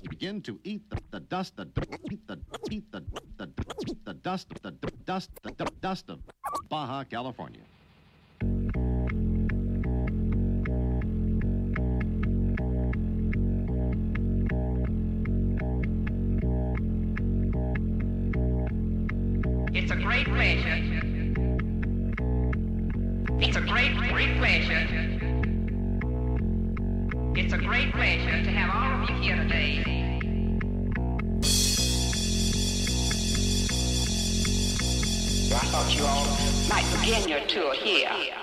begin to eat the, the dust, the eat the eat the the the dust, the dust, the dust of Baja California. It's a great pleasure. It's a great, great pleasure. It's a great pleasure to have all of you here today. I thought you all might begin your tour here.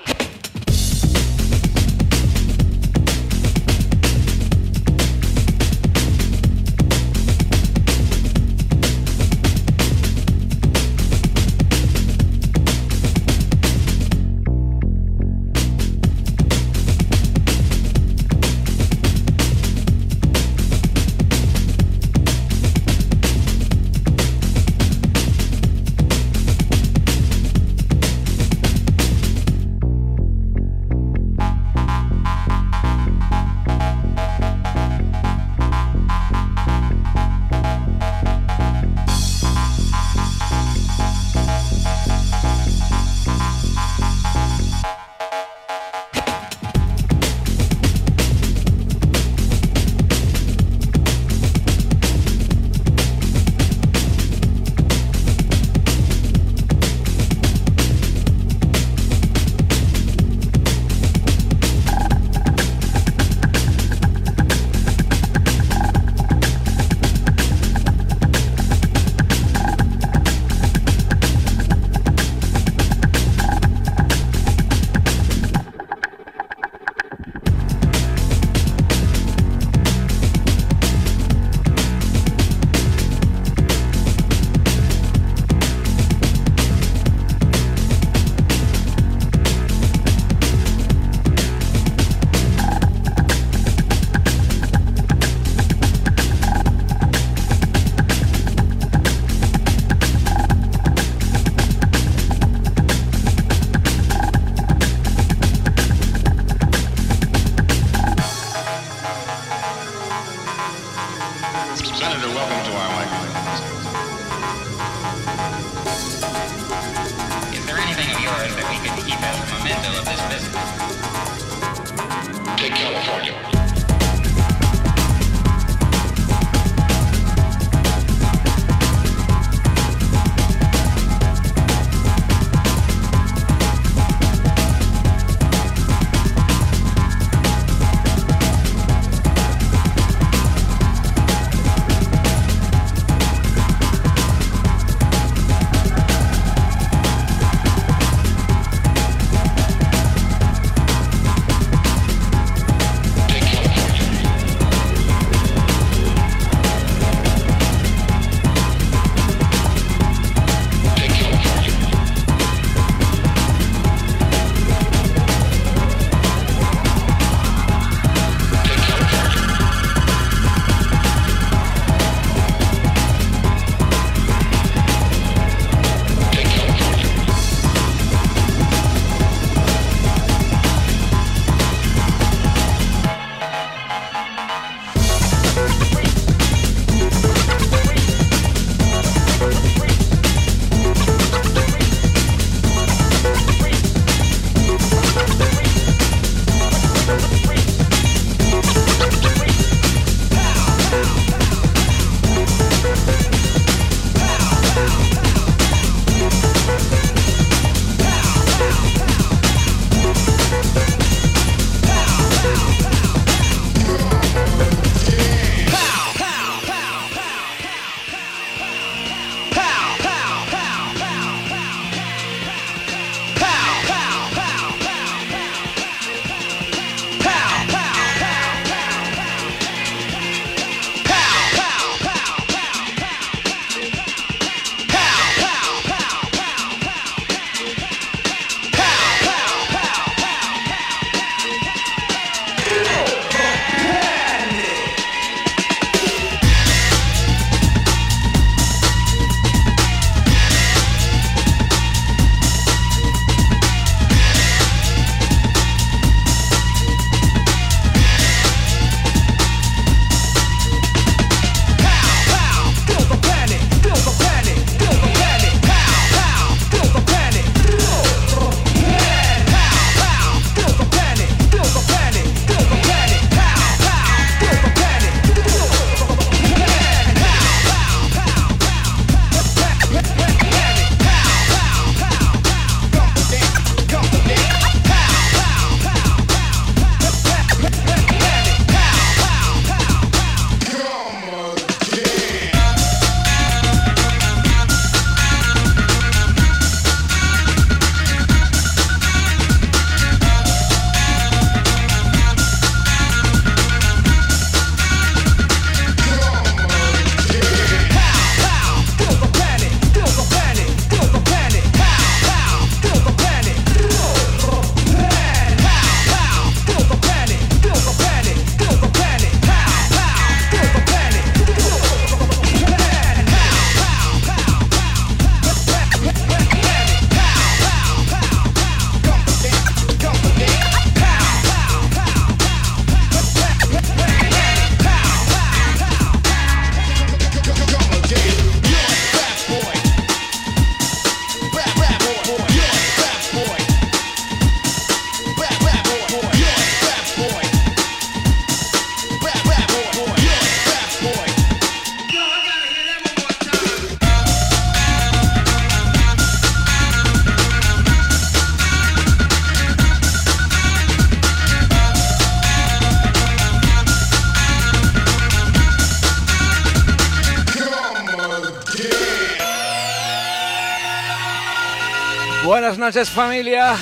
Noches familia.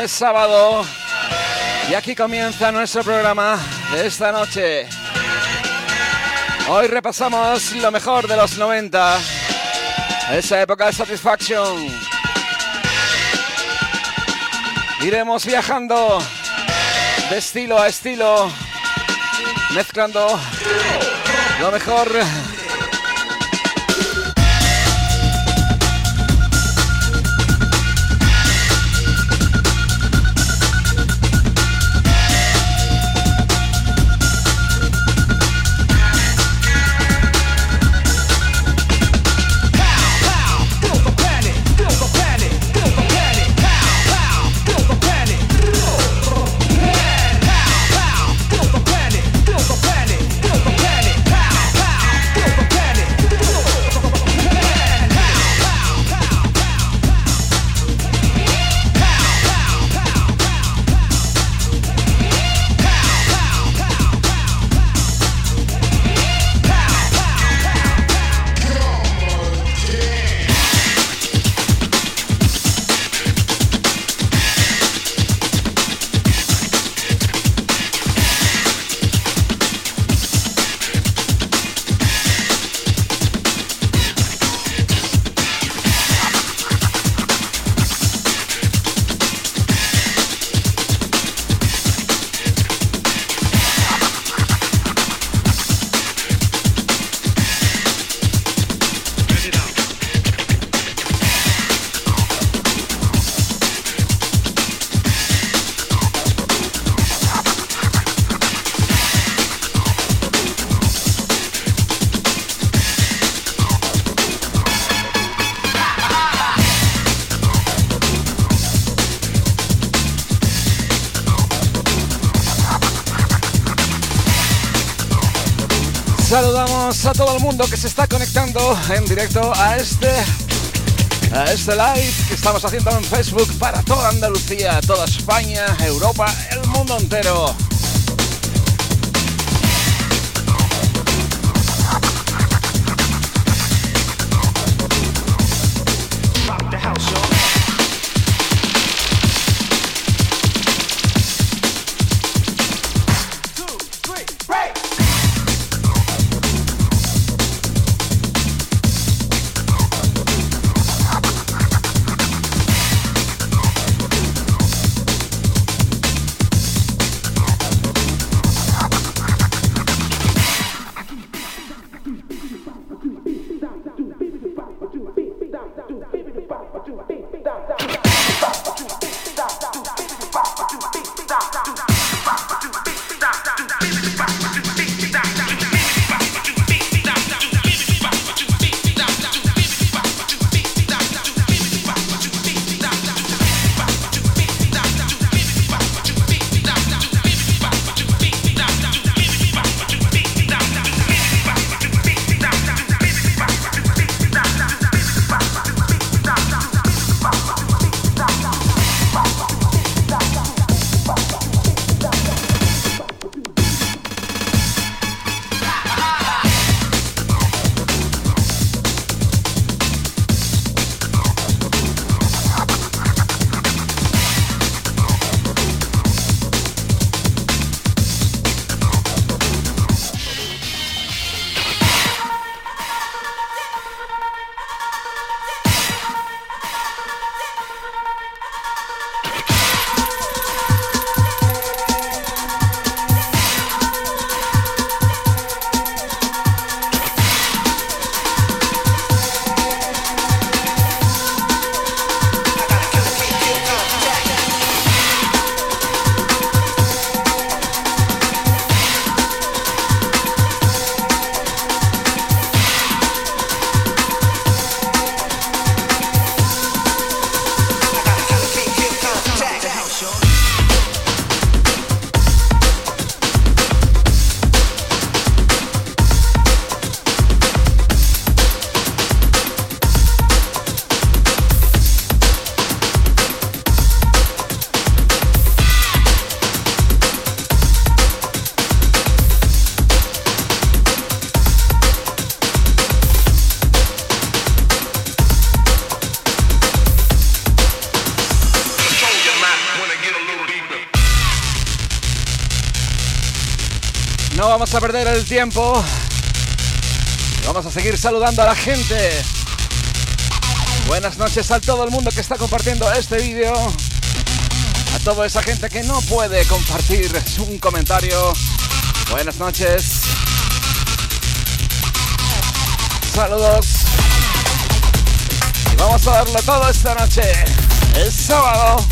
Es sábado y aquí comienza nuestro programa de esta noche. Hoy repasamos lo mejor de los 90, esa época de Satisfaction. Iremos viajando de estilo a estilo, mezclando lo mejor mundo que se está conectando en directo a este a este live que estamos haciendo en Facebook para toda Andalucía, toda España, Europa, el mundo entero. Perder el tiempo. Vamos a seguir saludando a la gente. Buenas noches a todo el mundo que está compartiendo este vídeo. A toda esa gente que no puede compartir un comentario. Buenas noches. Saludos. Y vamos a darlo todo esta noche. Es sábado.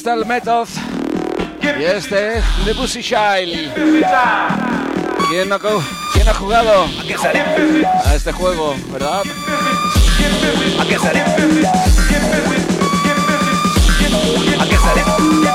Crystal Method y este es The Pussy Child. ¿Quién no, ¿Quién ha jugado a este juego, verdad? ¿A qué sale? ¿A qué sale?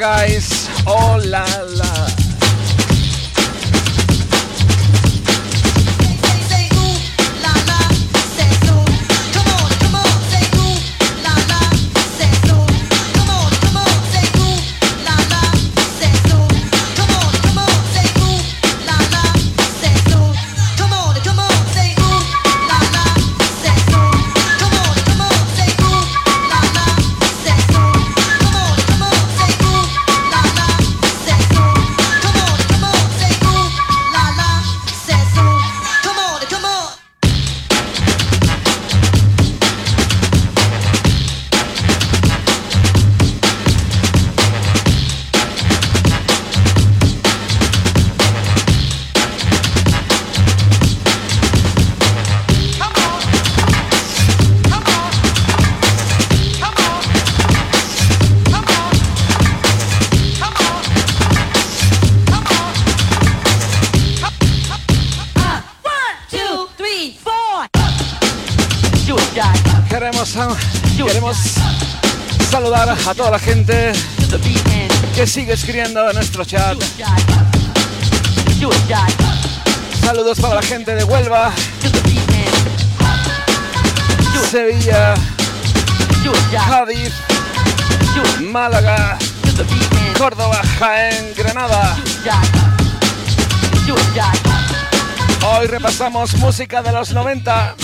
Guys. Escribiendo en nuestro chat. Saludos para la gente de Huelva, Sevilla, Cádiz, Málaga, Córdoba, Jaén, Granada. Hoy repasamos música de los 90.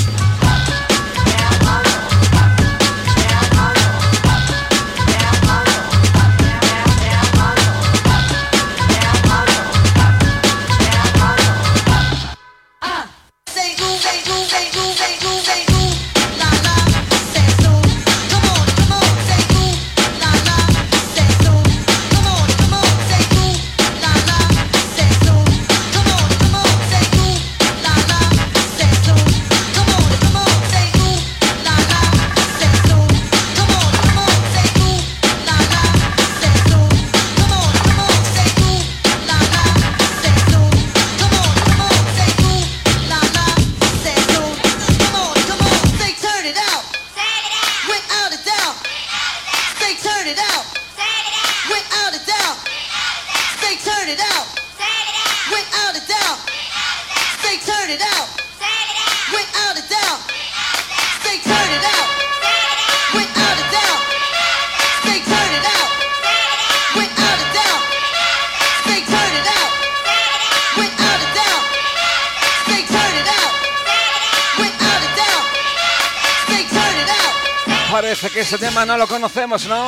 No lo conocemos, ¿no?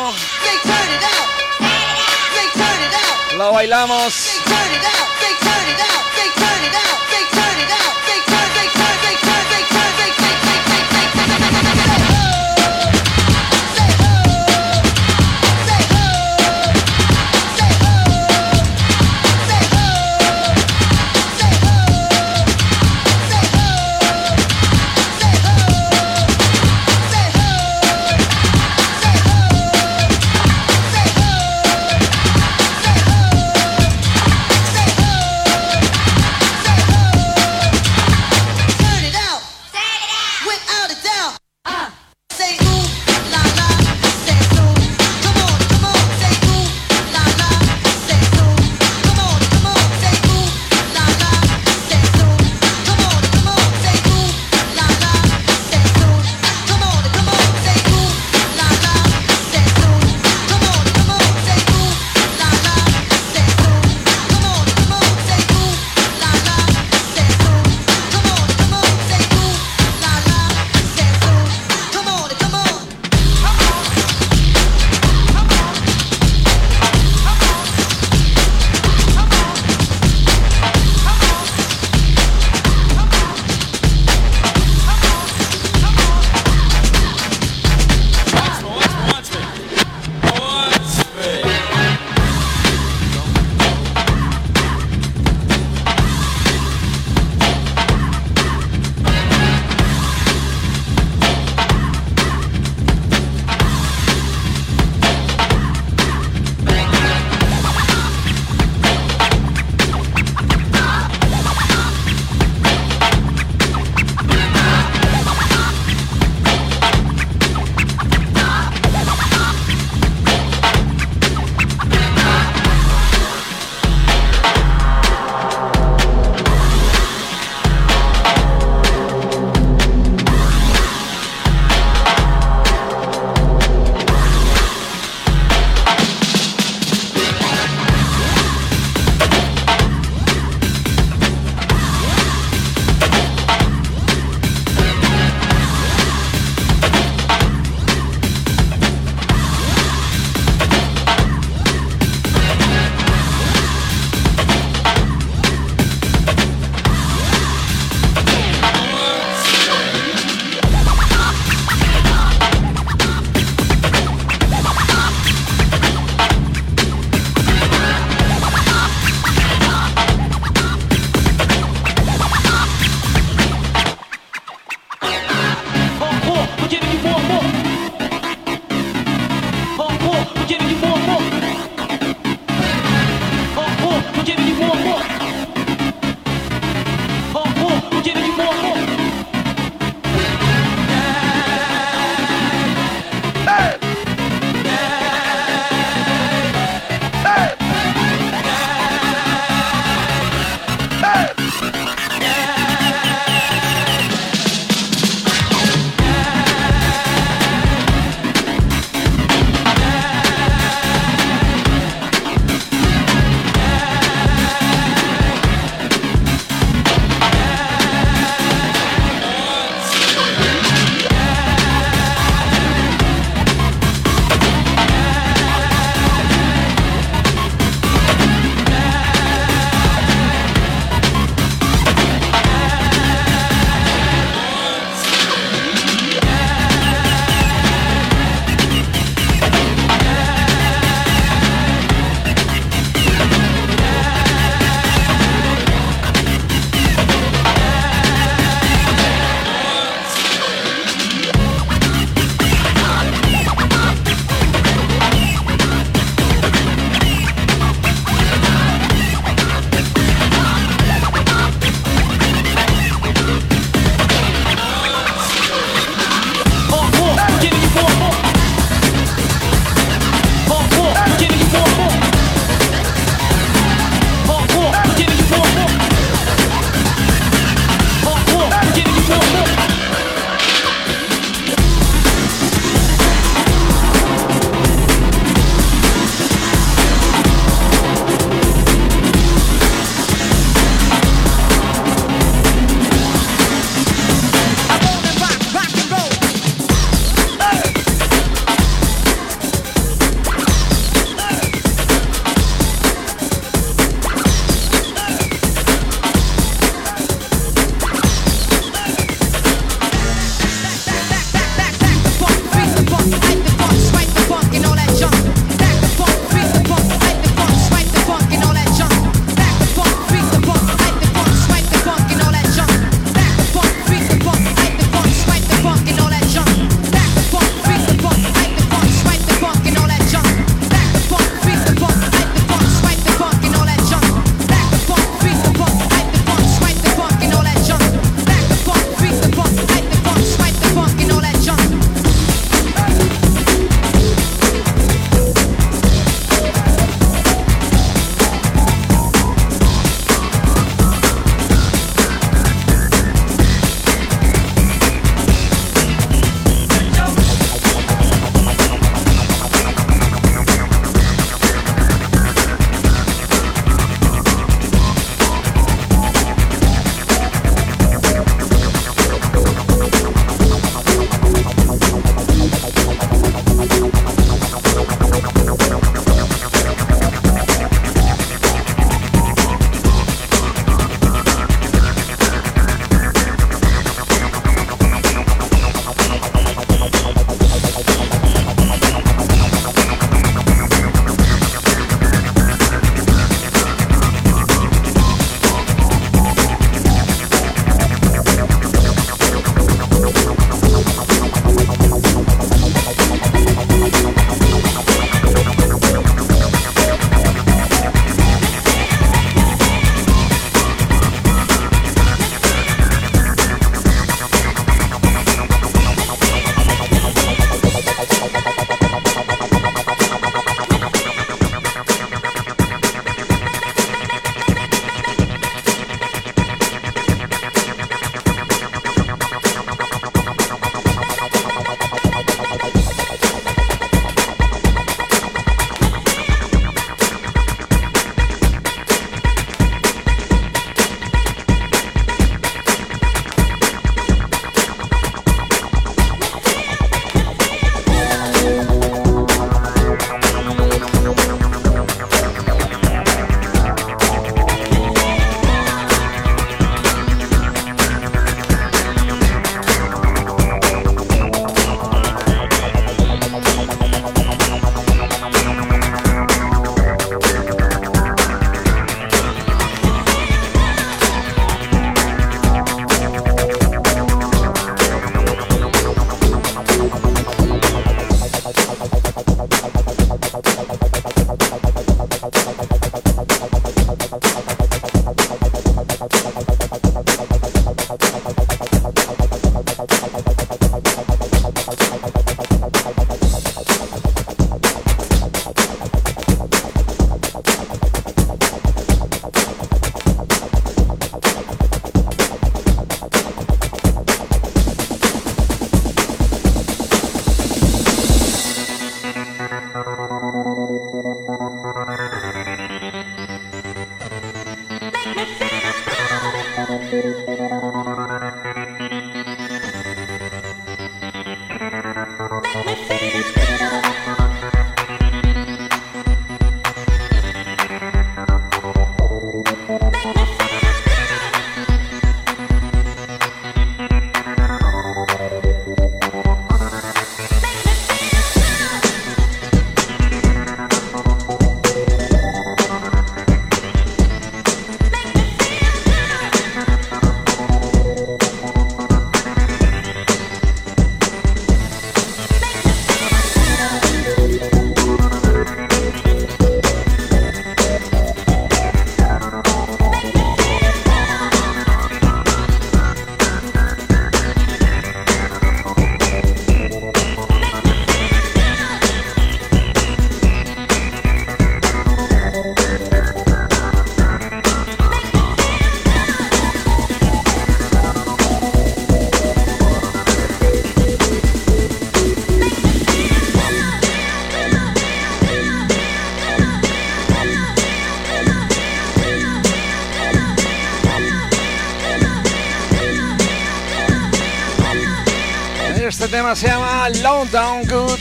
Se llama Down Good.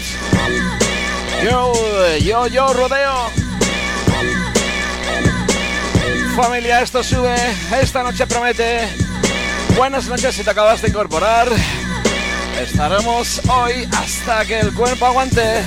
Yo, yo, yo rodeo. Familia, esto sube. Esta noche promete. Buenas noches si te acabas de incorporar. Estaremos hoy hasta que el cuerpo aguante.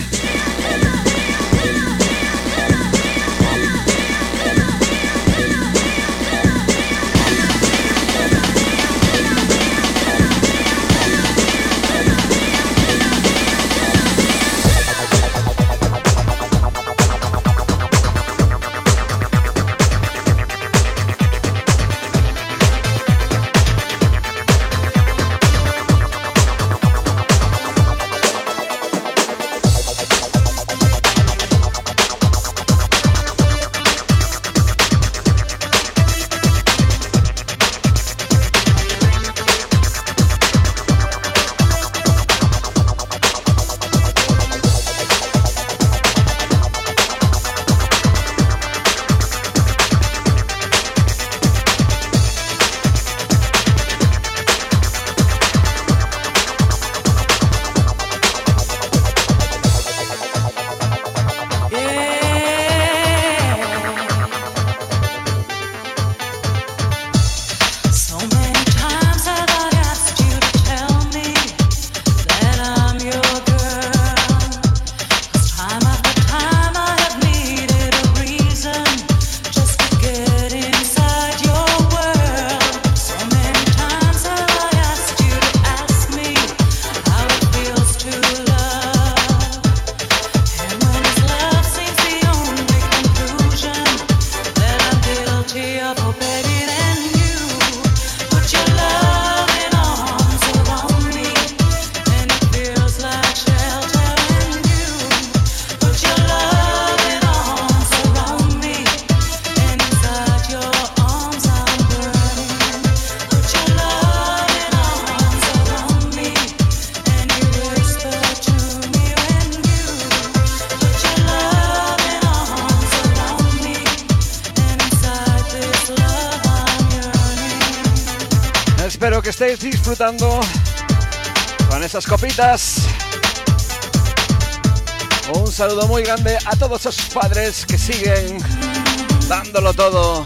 Con esas copitas. Un saludo muy grande a todos esos padres que siguen dándolo todo.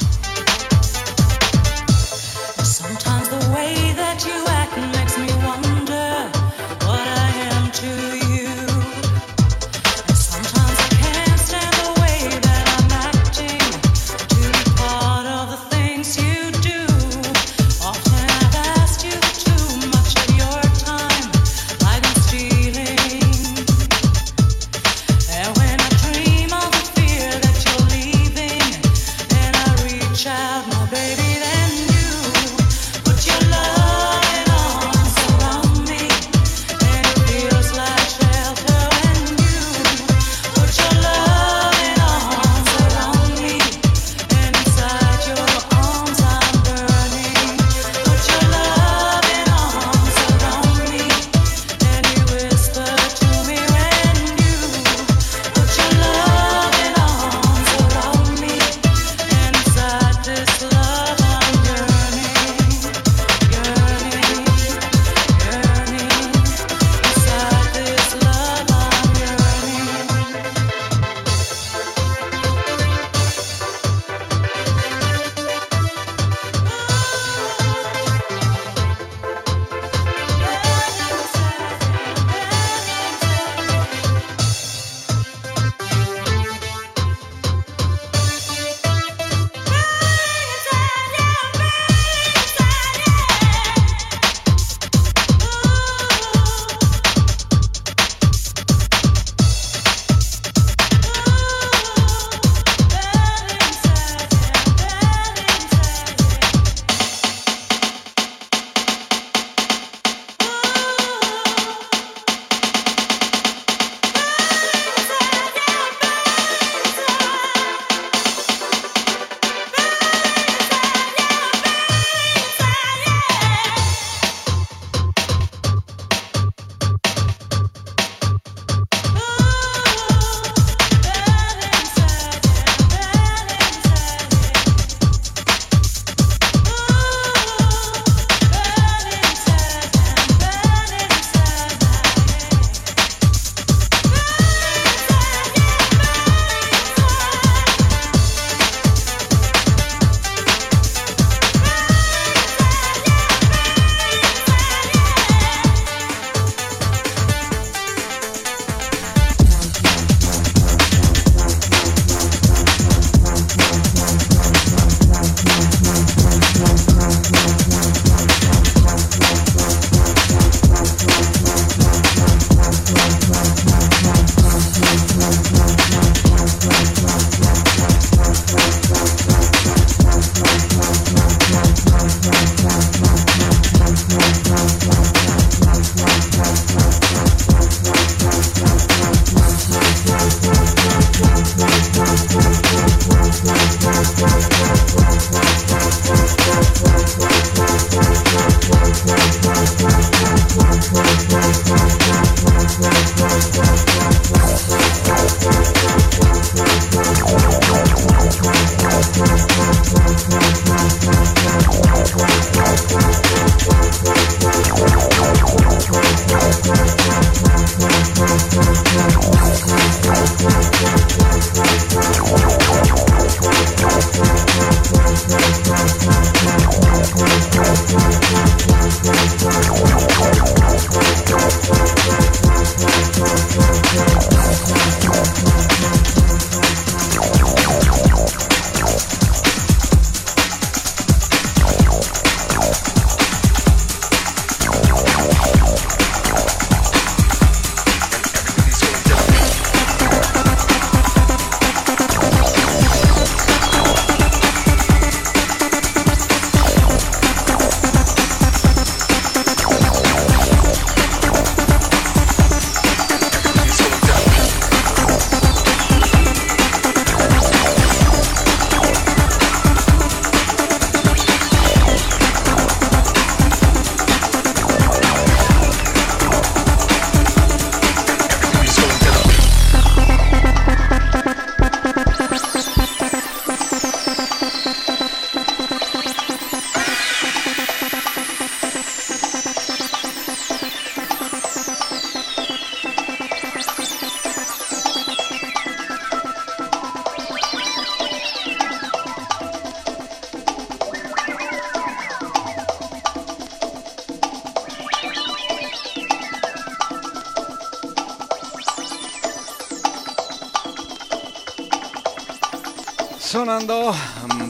escuchando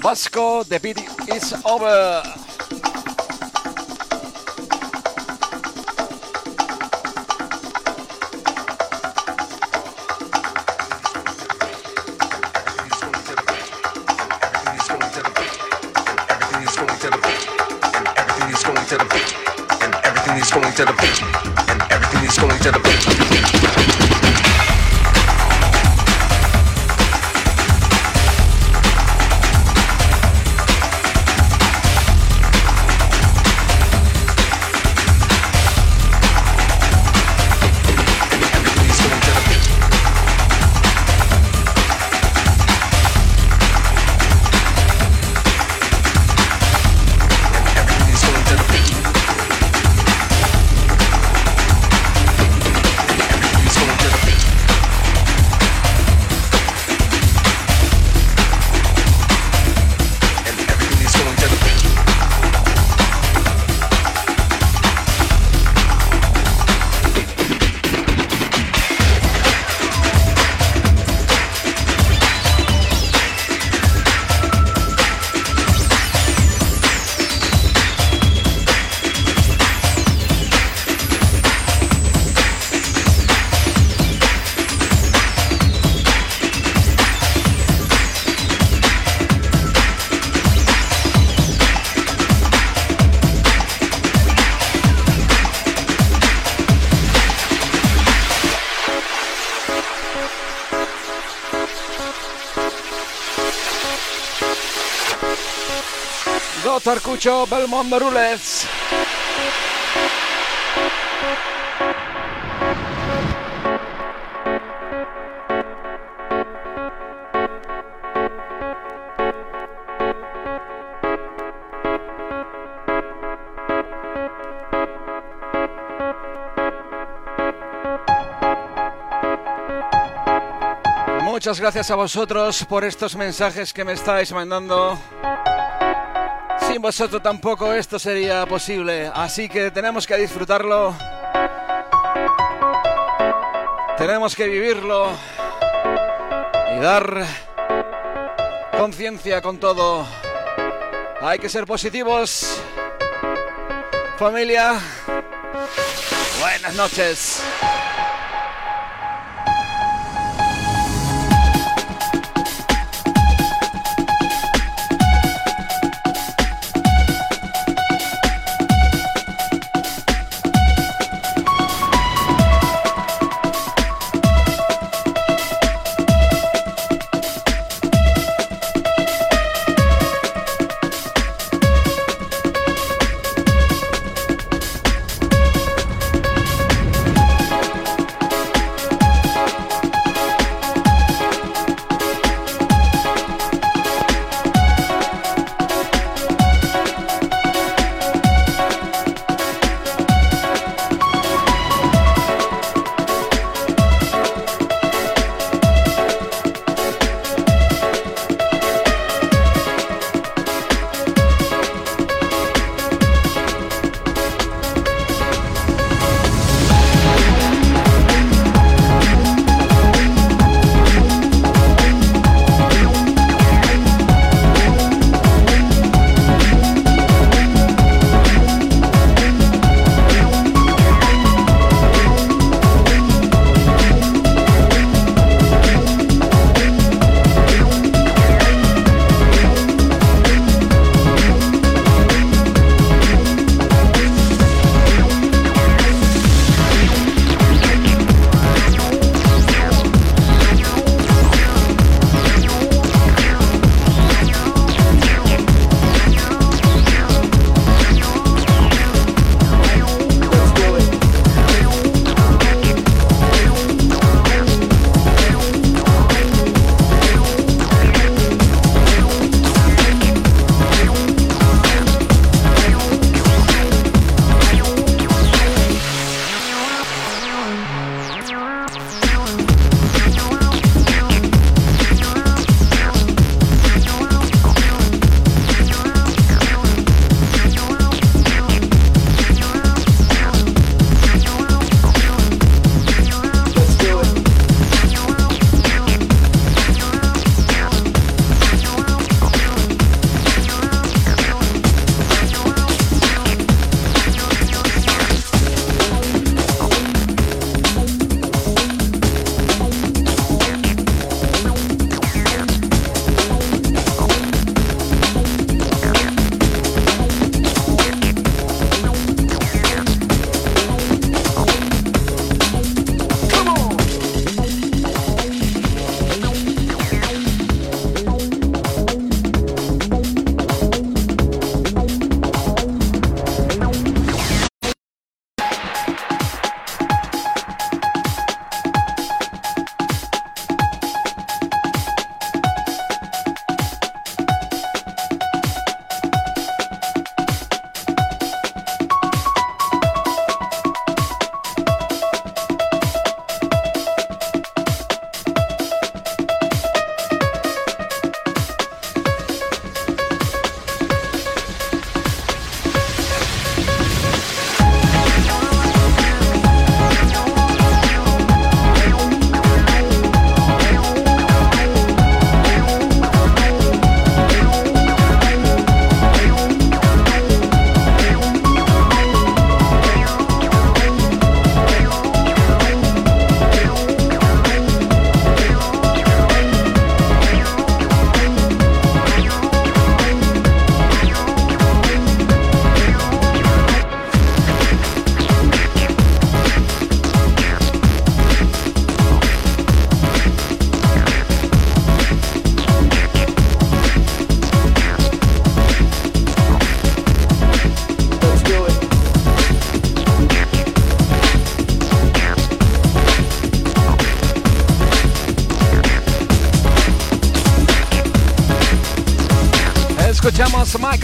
Vasco, The Beat is Over. to the beat, and everything is going to the beat, and everything is going to the beat. Muchas gracias a vosotros por estos mensajes que me estáis mandando sin vosotros tampoco esto sería posible, así que tenemos que disfrutarlo. Tenemos que vivirlo y dar conciencia con todo. Hay que ser positivos. Familia, buenas noches.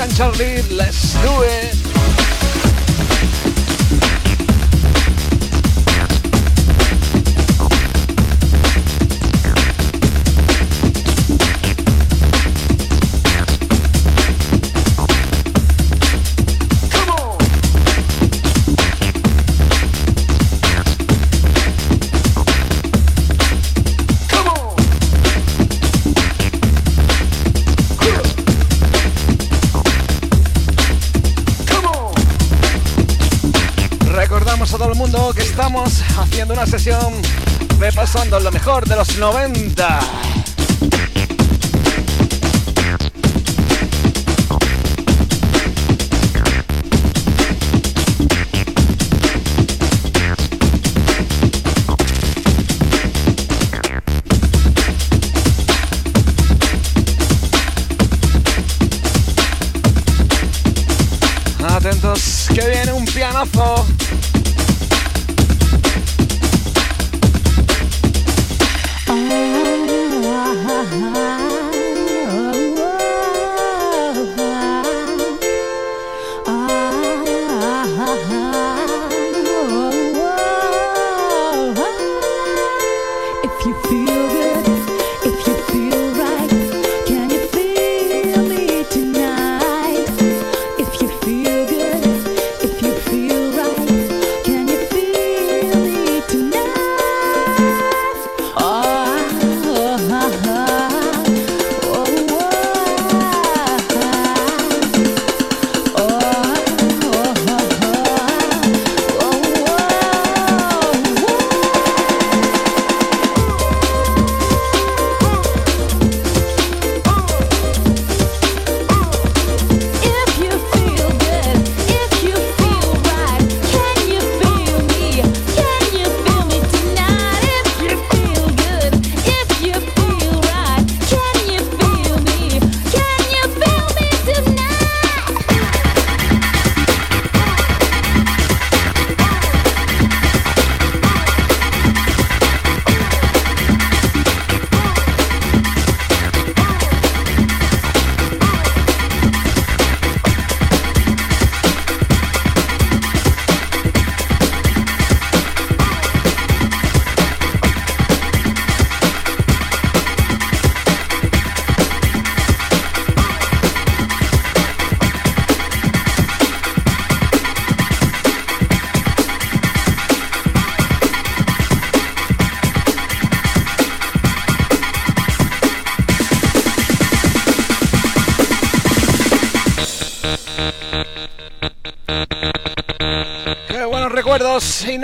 Can Charlie, Les Nudes. 90.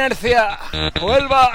Inercia. Vuelva.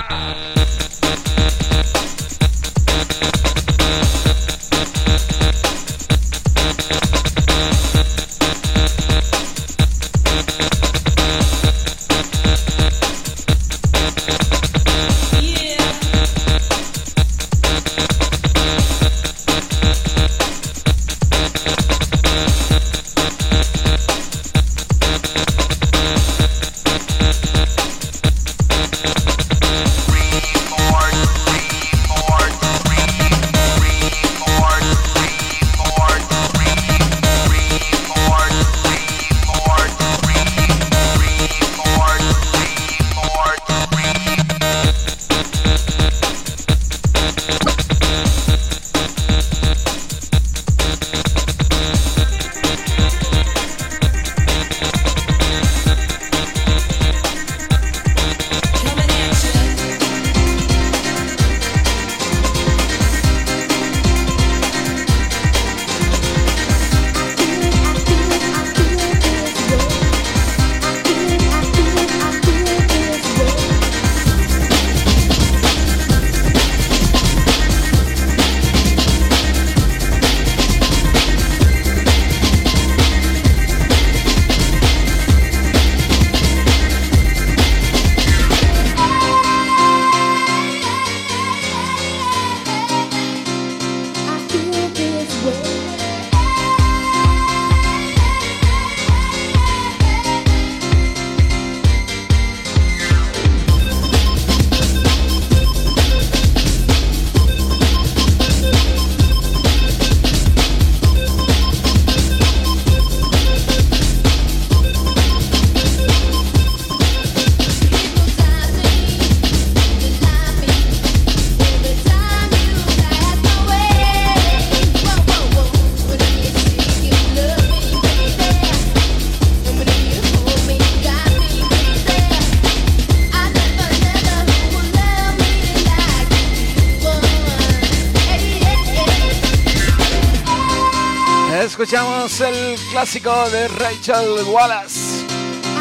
Clásico de Rachel Wallace,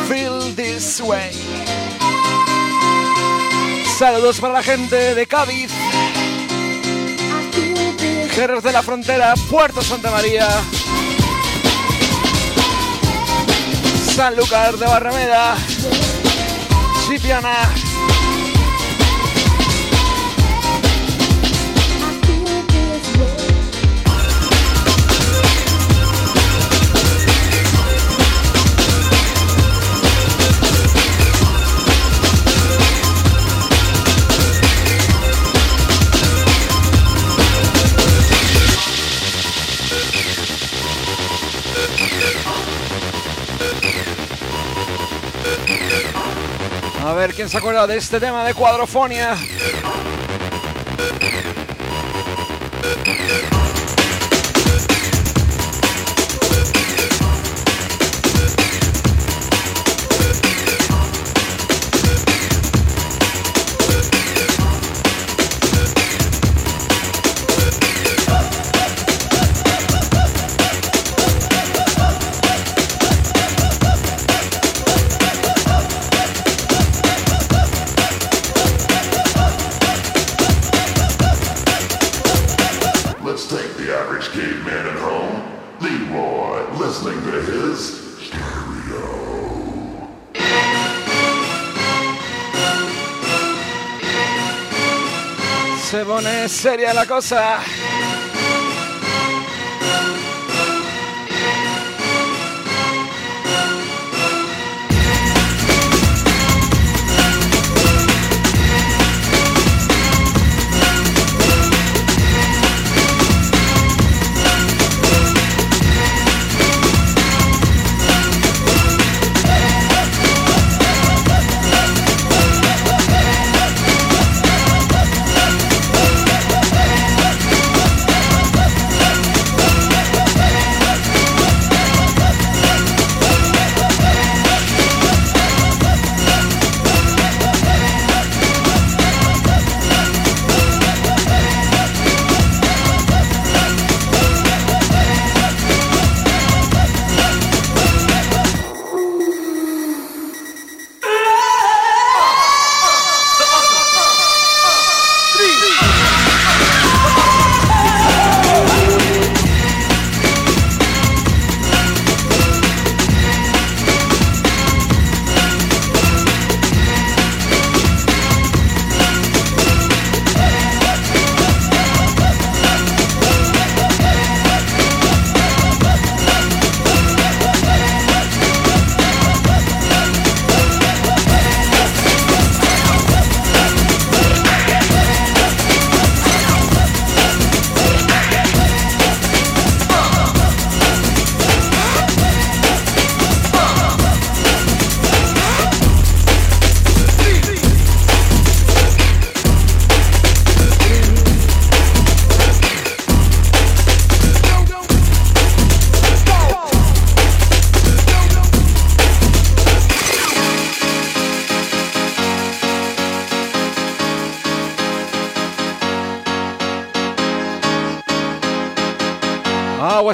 Feel This Way. Saludos para la gente de Cádiz, Jerez de la Frontera, Puerto Santa María, Sanlúcar de Barrameda, Chipiana. A ver quién se acuerda de este tema de cuadrofonia. Seria la cosa.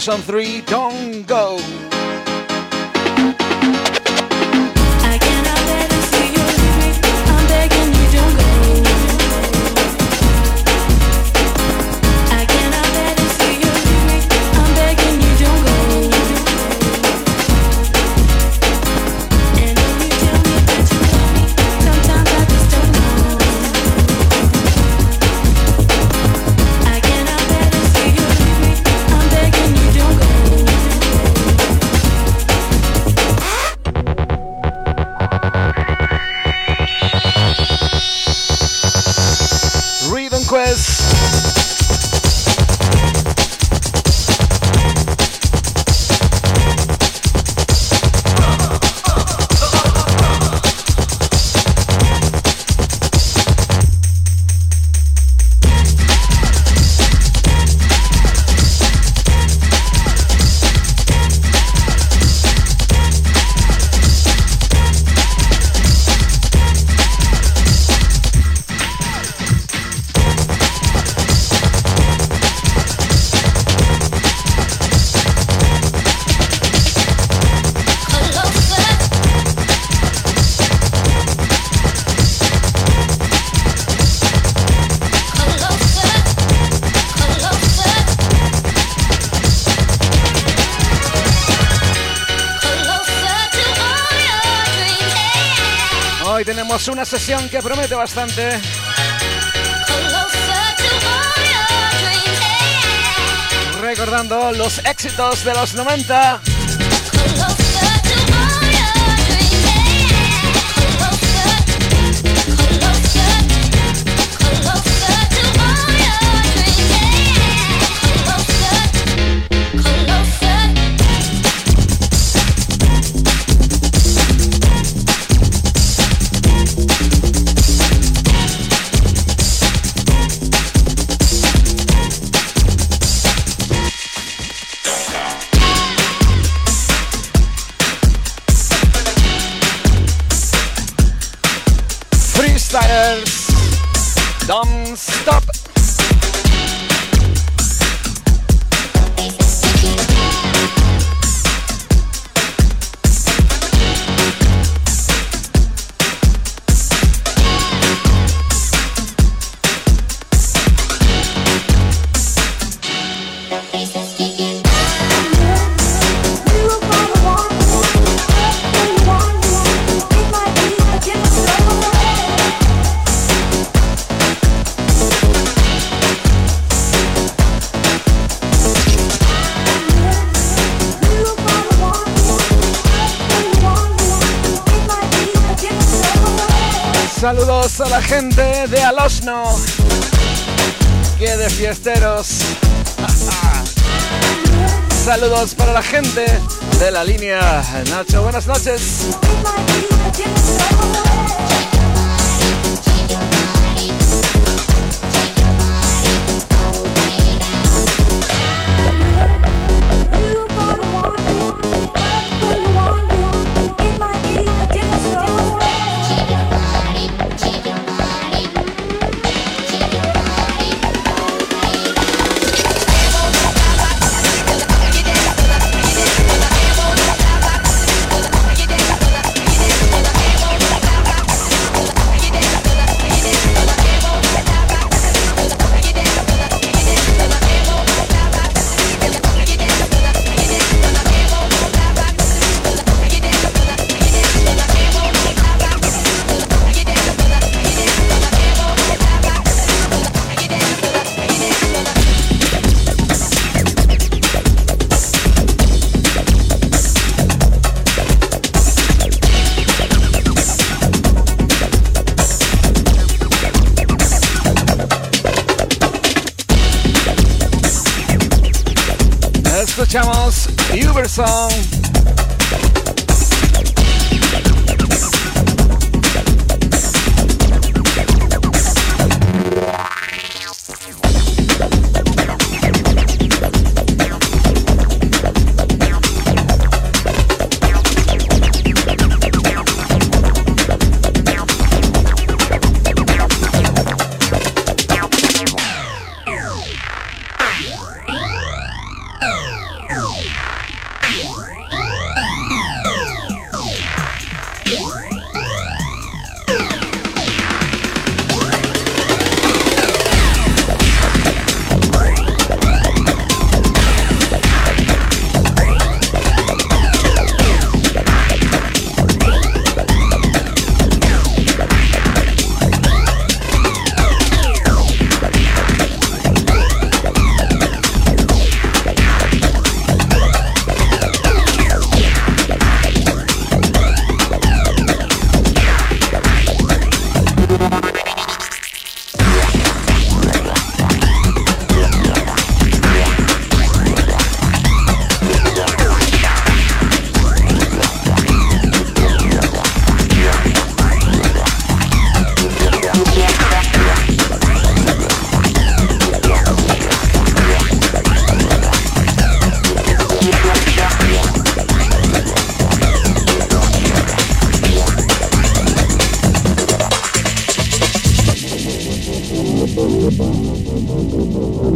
on 3 una sesión que promete bastante. Recordando los éxitos de los 90. Alosno. Que de fiesteros. Saludos para la gente de la línea. Nacho, buenas noches.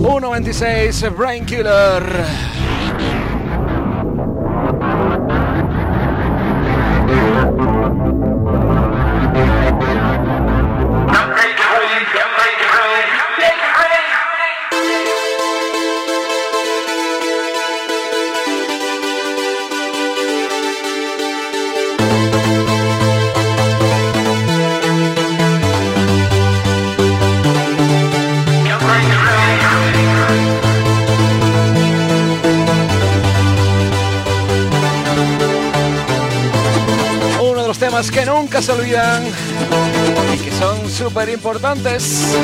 Brain Brainkiller. Que nunca se olvidan y que son súper importantes.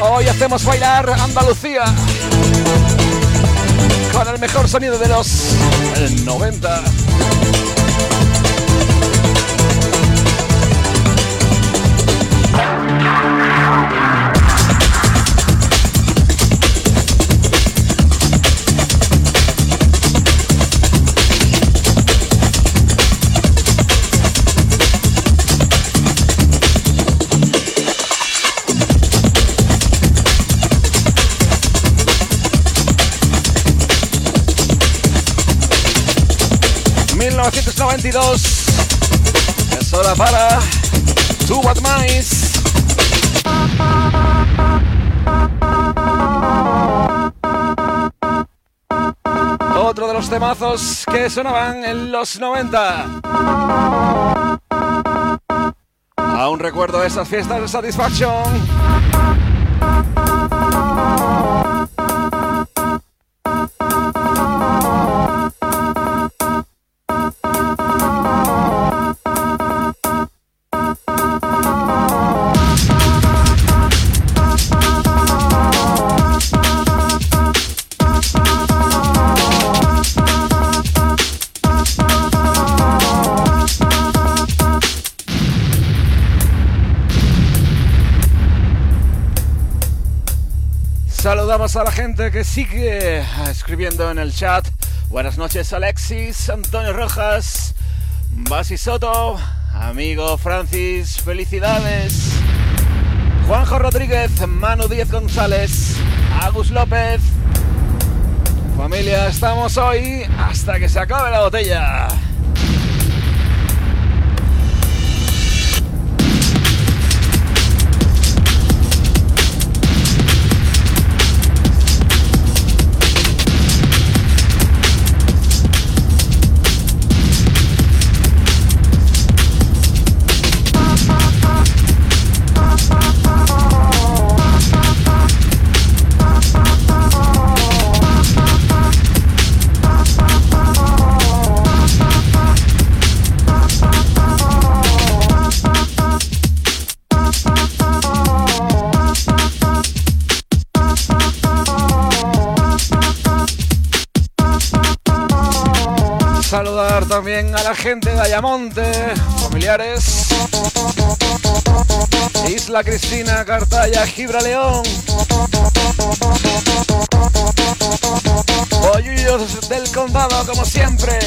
Hoy hacemos bailar Andalucía con el mejor sonido de los 90. 1992. Es hora para Two What Mice. Otro de los temazos que sonaban en los 90. Aún recuerdo esas fiestas de satisfacción. A la gente que sigue escribiendo en el chat. Buenas noches Alexis, Antonio Rojas, Basi Soto, amigo Francis, felicidades. Juanjo Rodríguez, Manu Díez González, Agus López. Familia, estamos hoy hasta que se acabe la botella. También a la gente de Ayamonte, familiares. Isla Cristina, Cartaya, Gibraleón. Bollullos del condado, como siempre.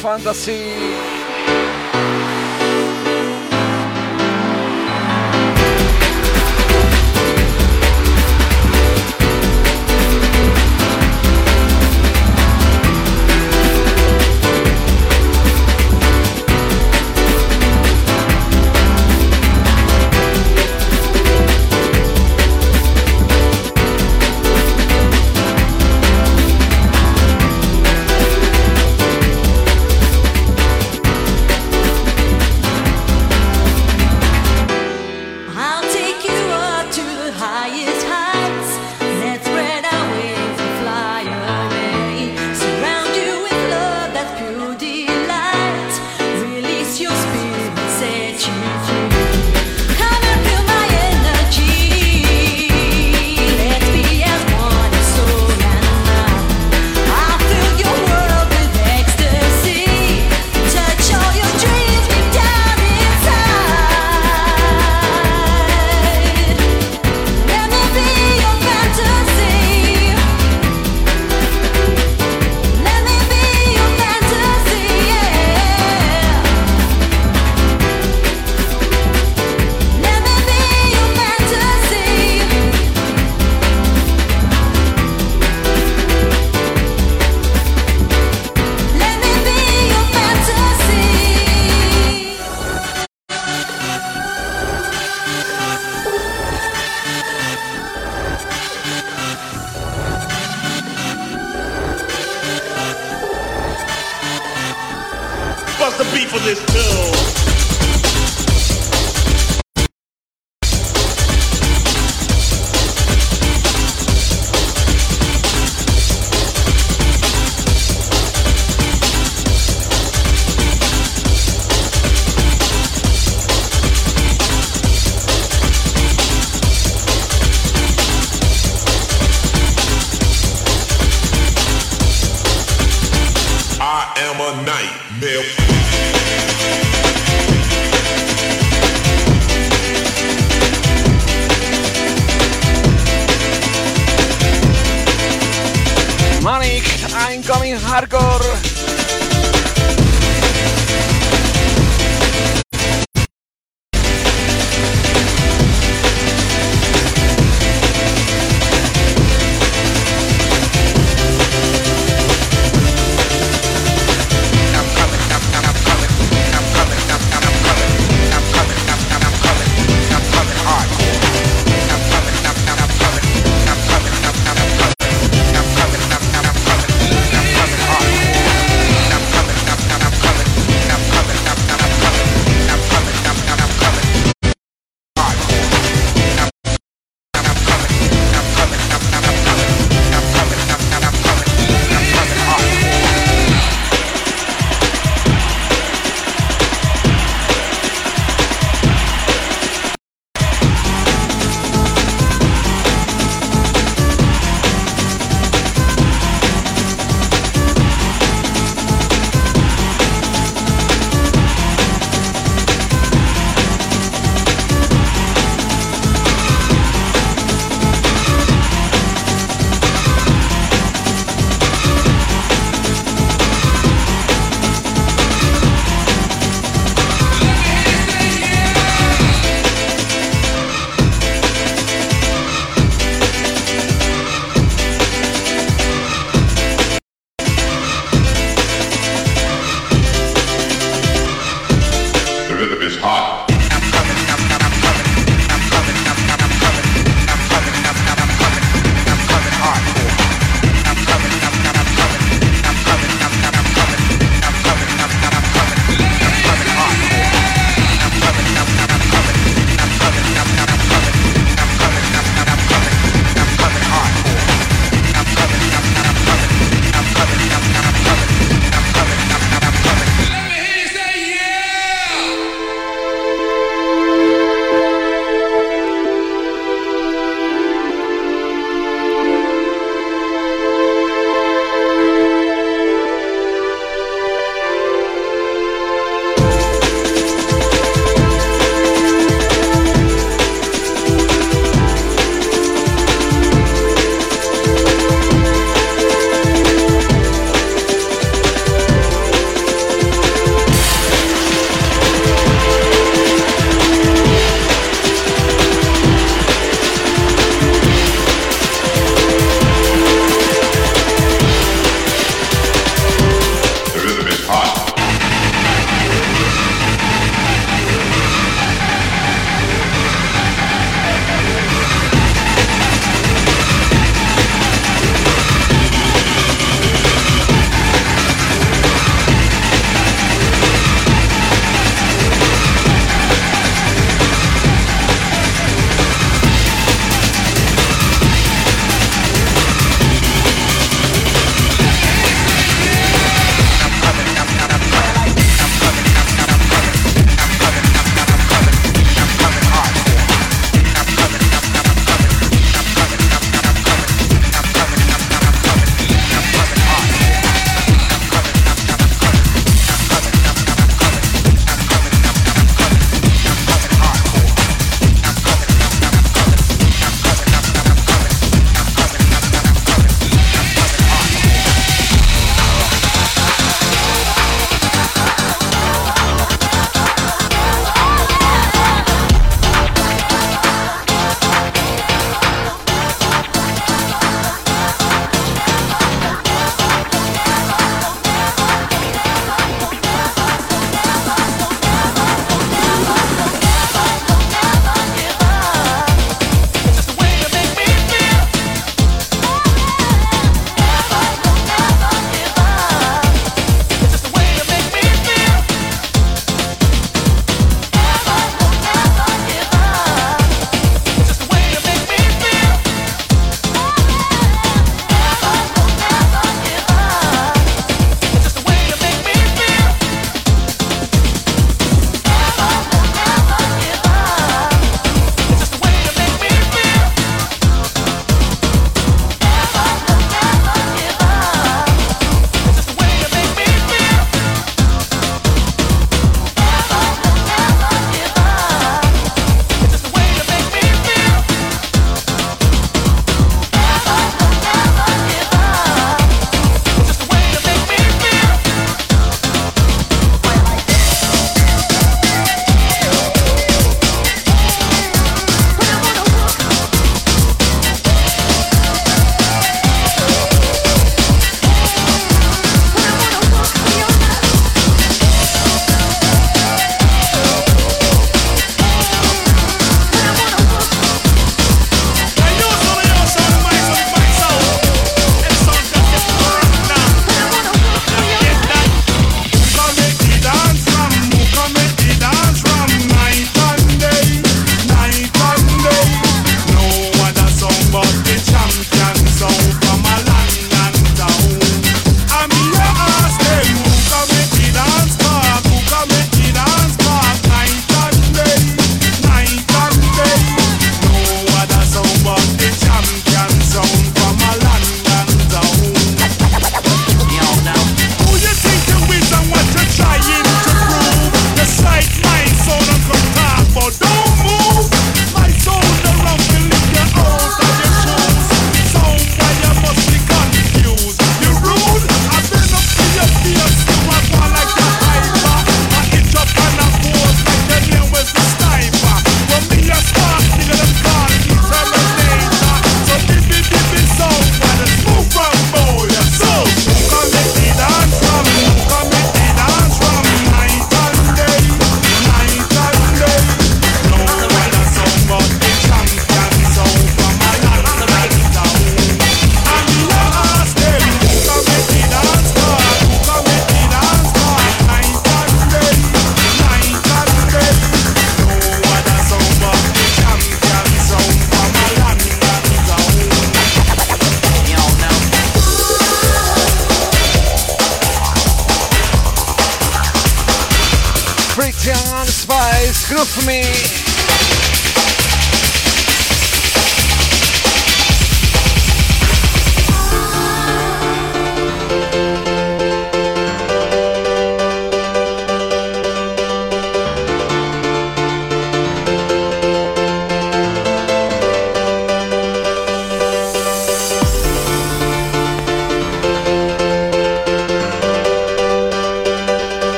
Fantasy.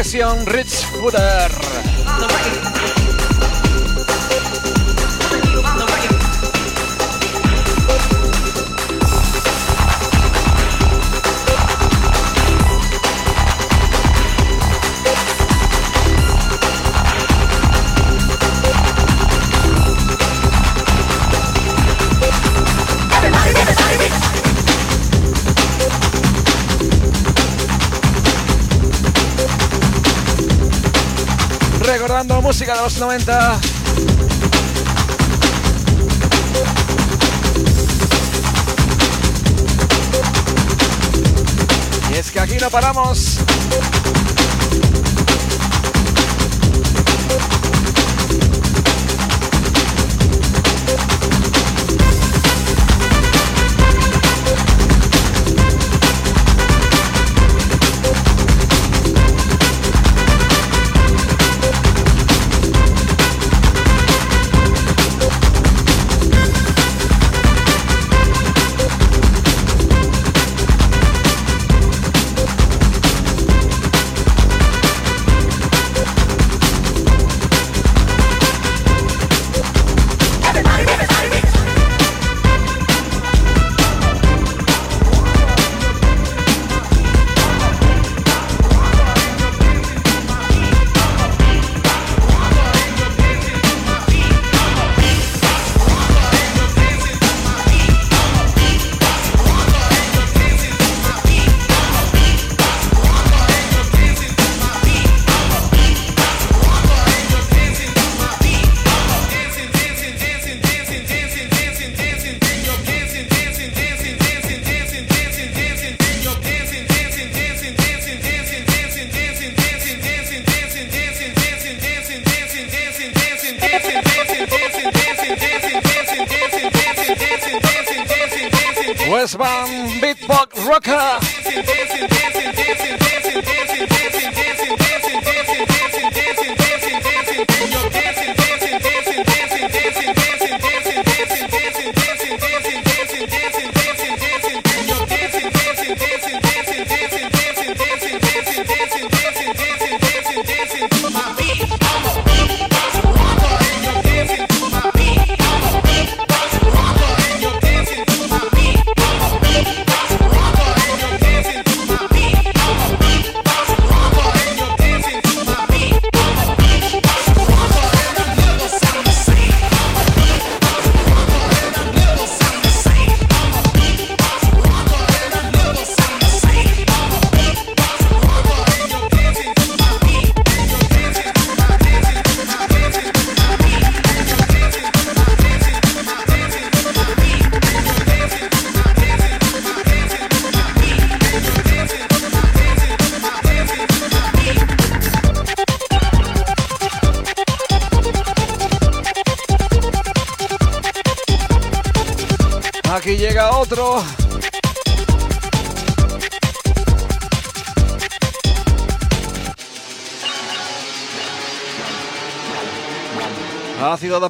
Progresión Rich los 90.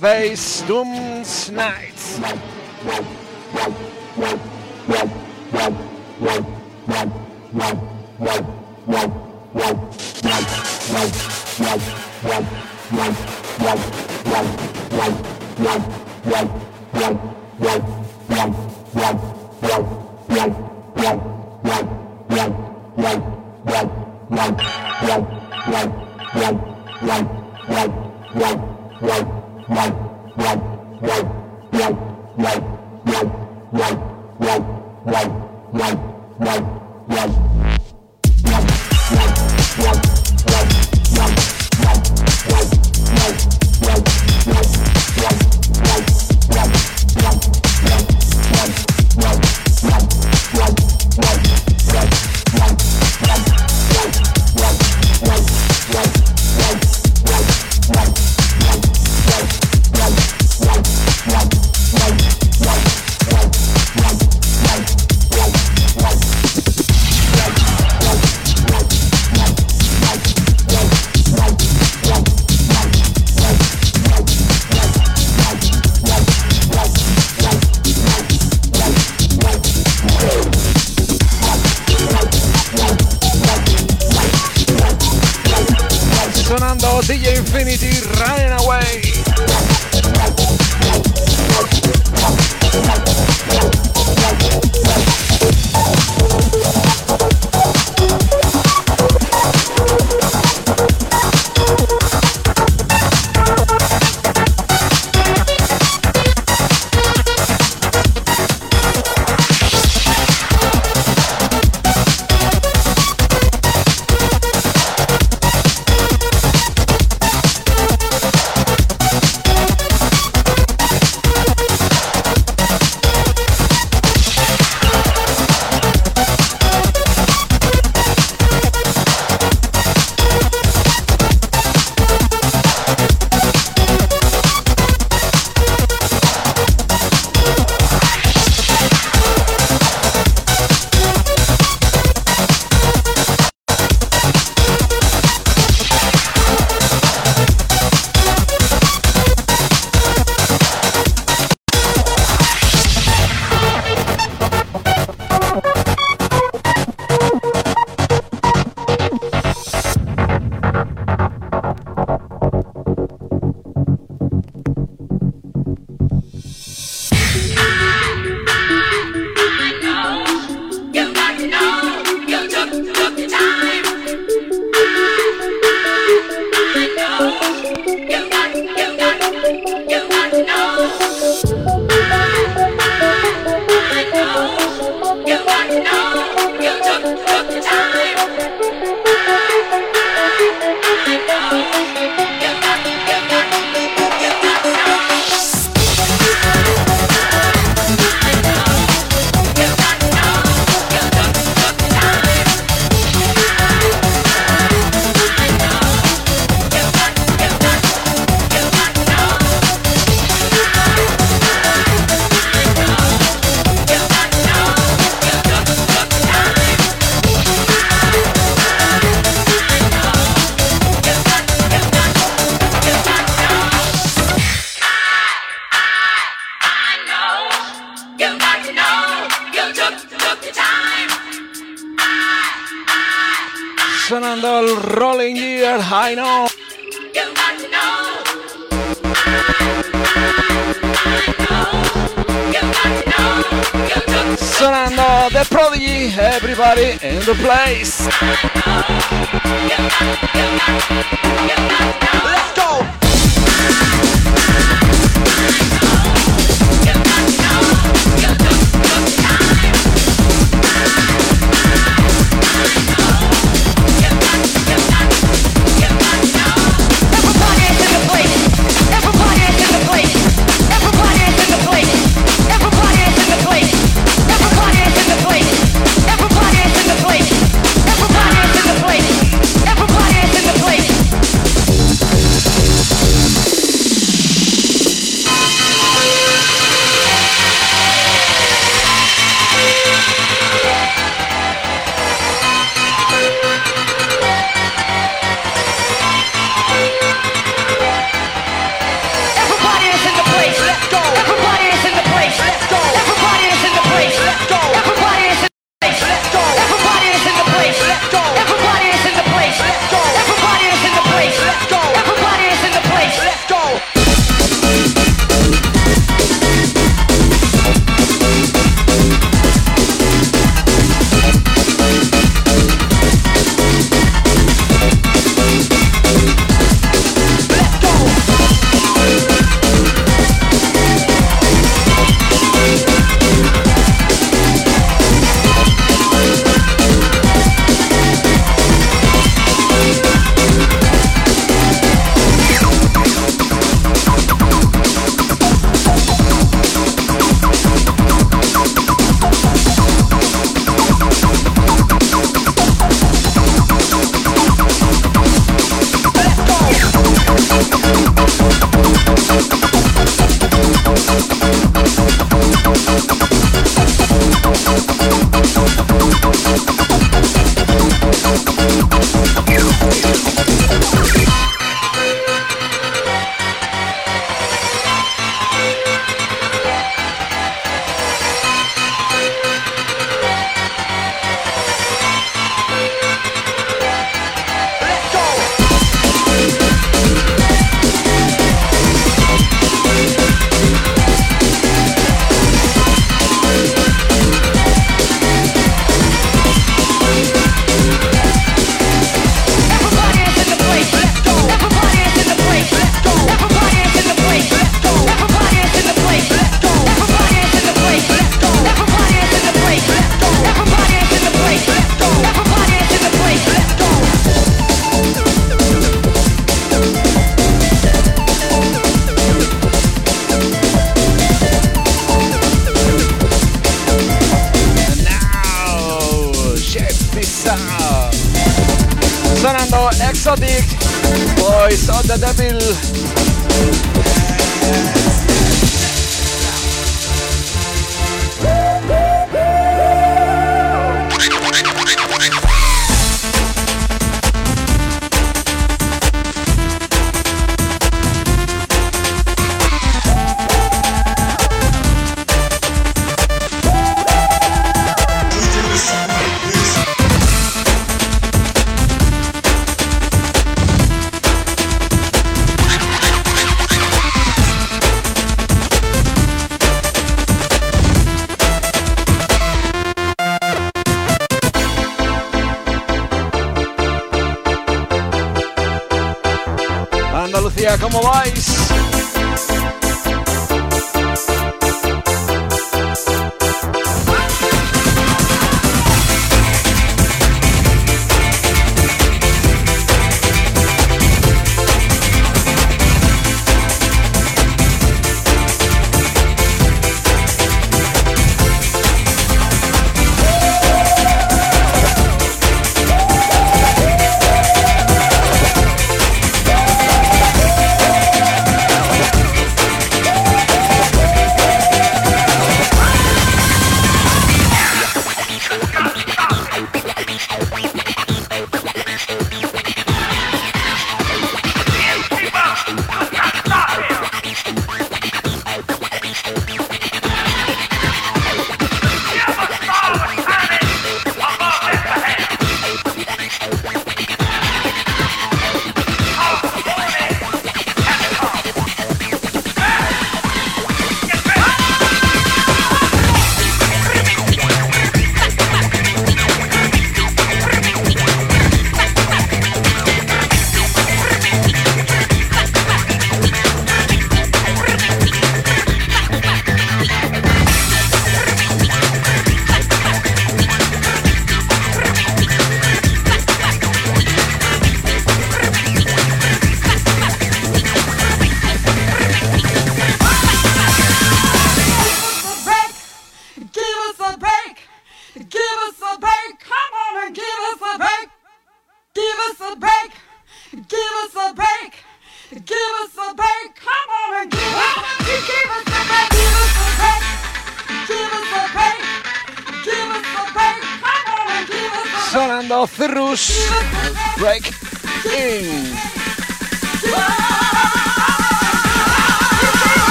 face, Doom's Night.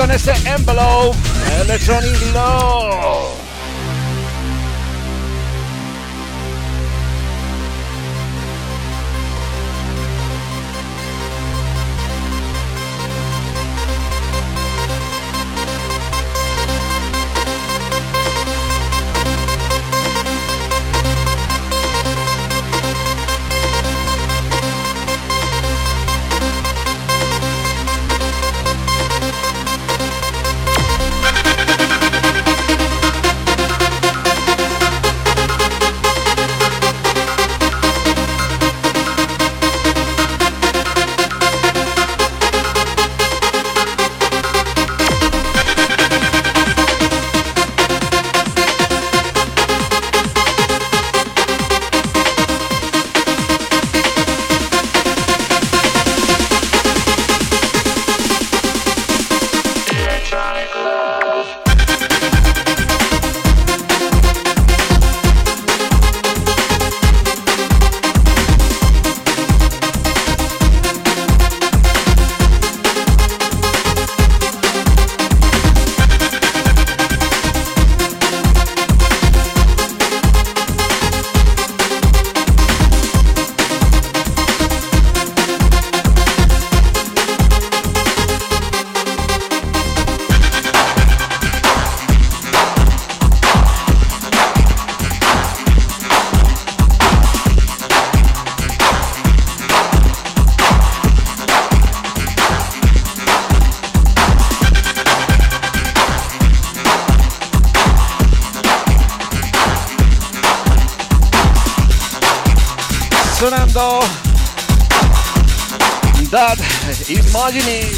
Gonna say envelope. Electronic love Mahogany.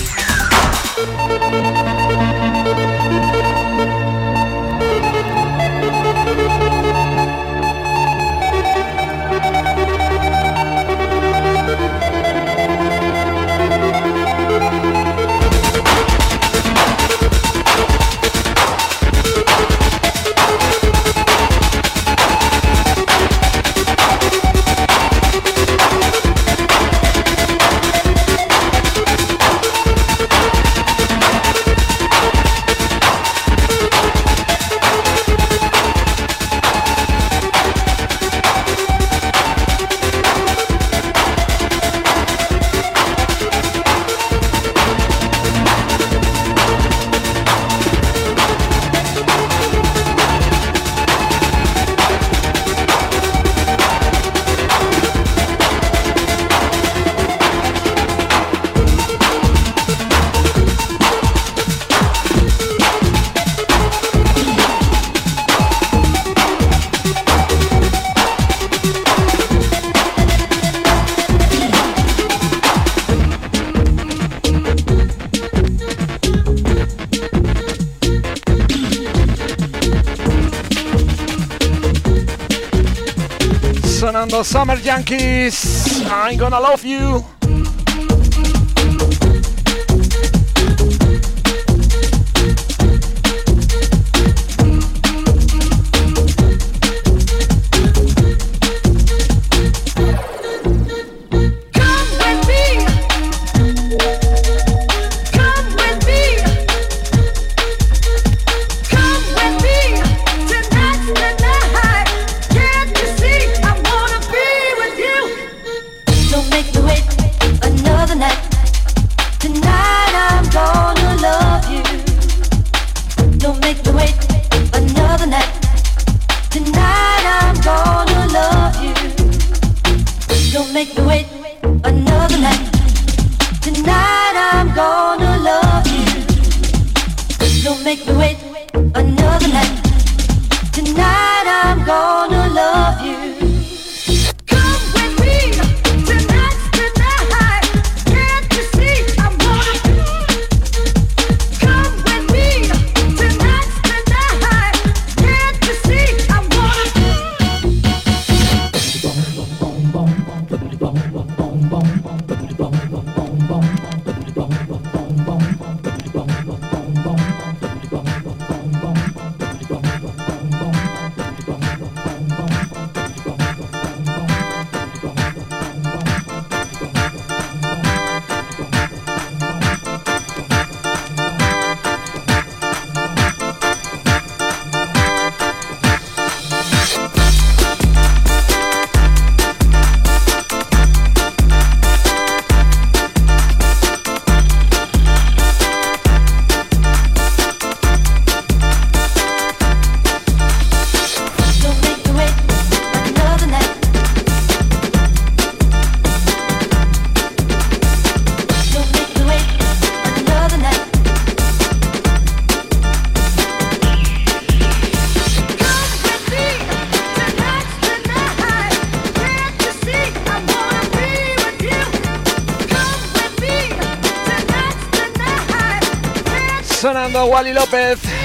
Summer Junkies. I'm gonna love you.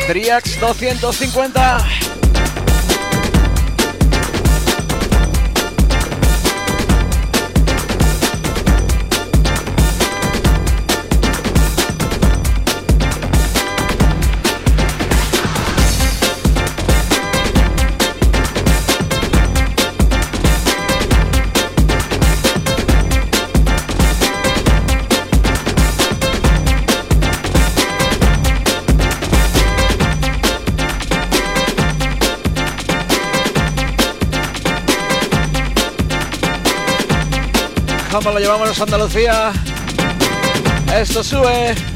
Driax 250. ¿Cómo lo llevamos a Andalucía? Esto sube.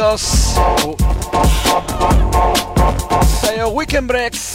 us. Oh. Say a weekend breaks.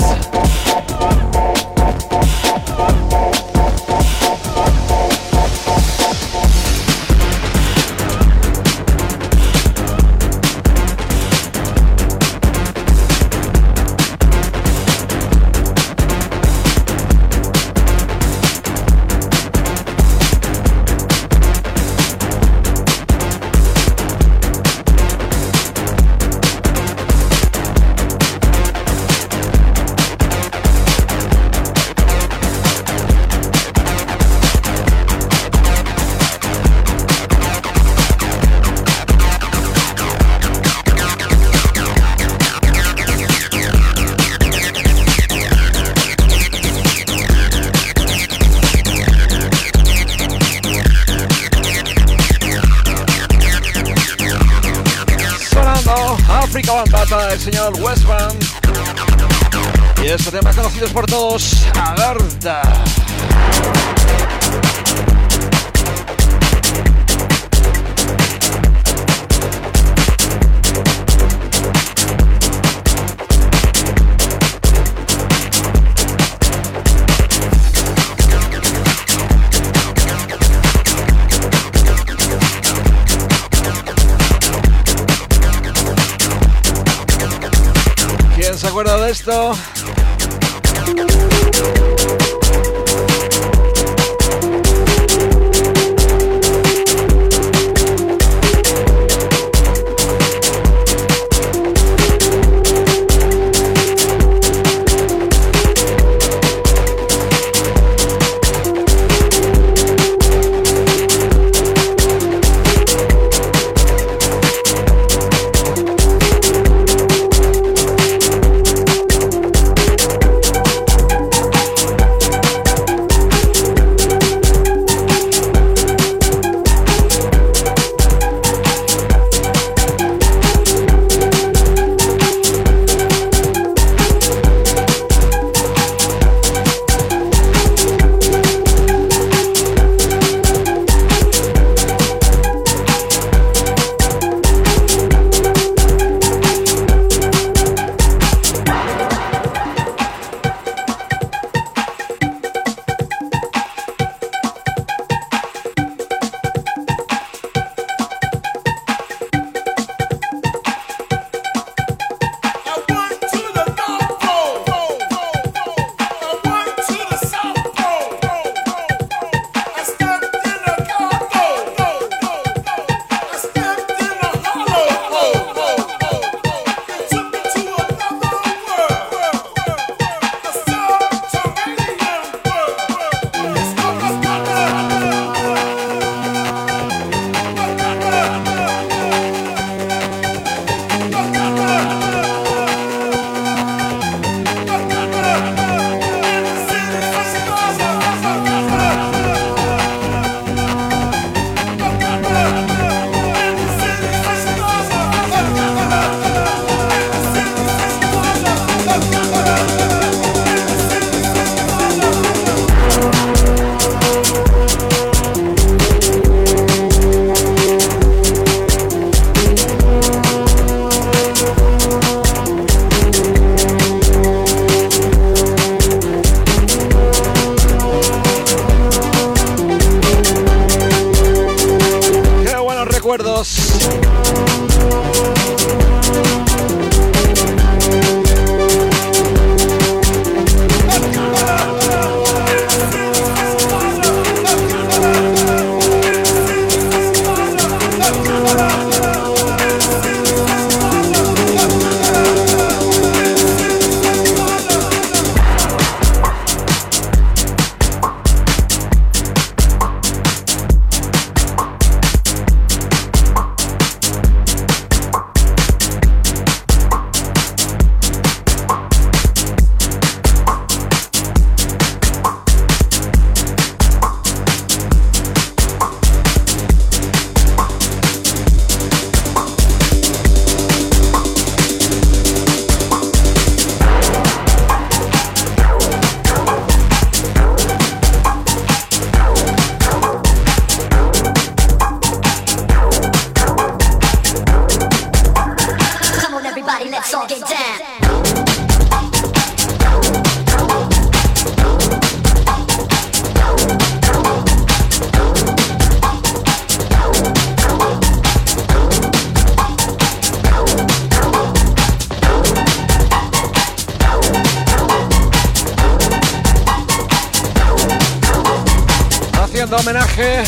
Homenaje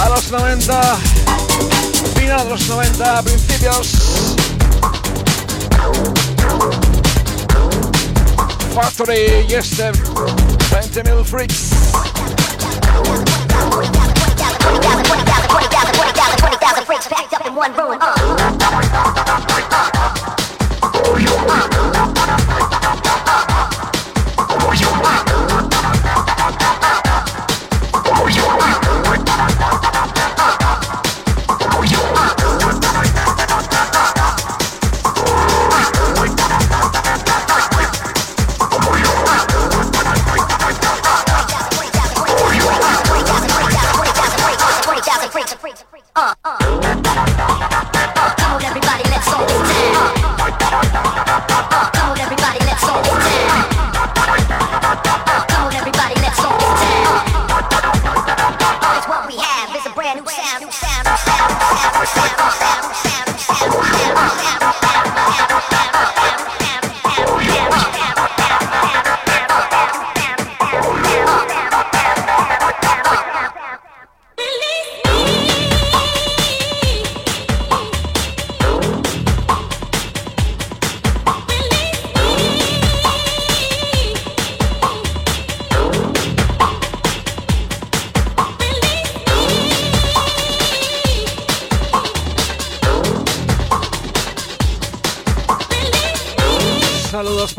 a los 90, final de los 90, principios. Factory y este 20.000 freaks. 20,000 freaks packed up in one room. Uh.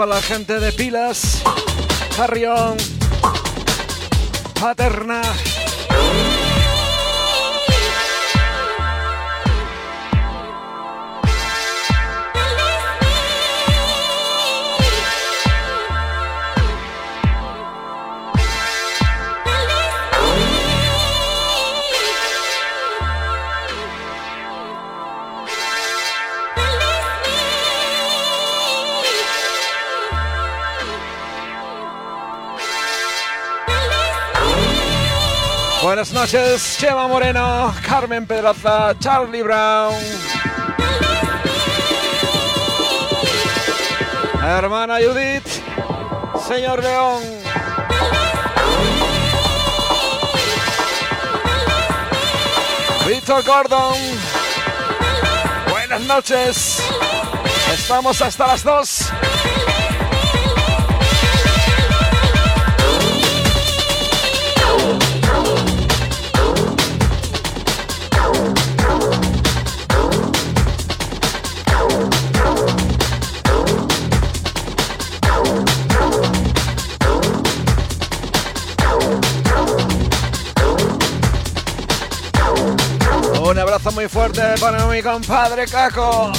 La gente de Pilas, Carrión, Paterna. Buenas noches, Chema Moreno, Carmen Pedraza, Charlie Brown. Hermana Judith, señor León. Víctor Gordon. Buenas noches. Estamos hasta las 2. Muy fuerte para mi compadre Caco.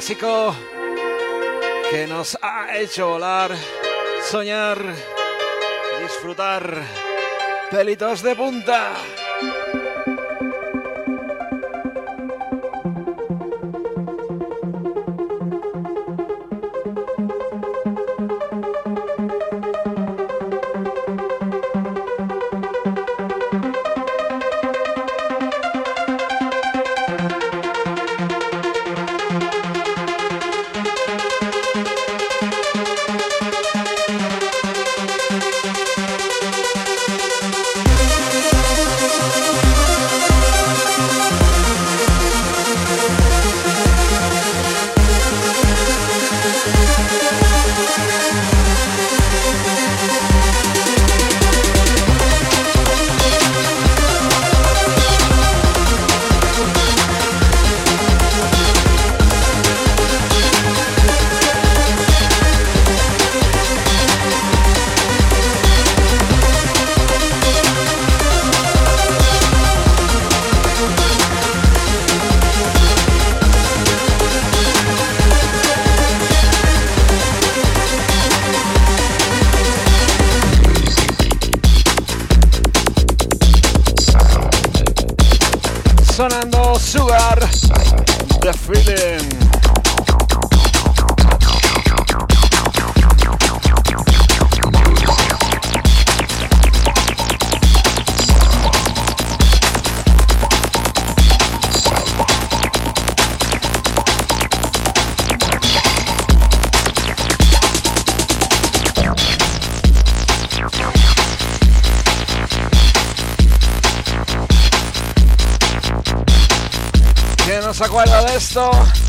clásico que nos ha hecho volar, soñar, disfrutar, pelitos de punta. Acuerda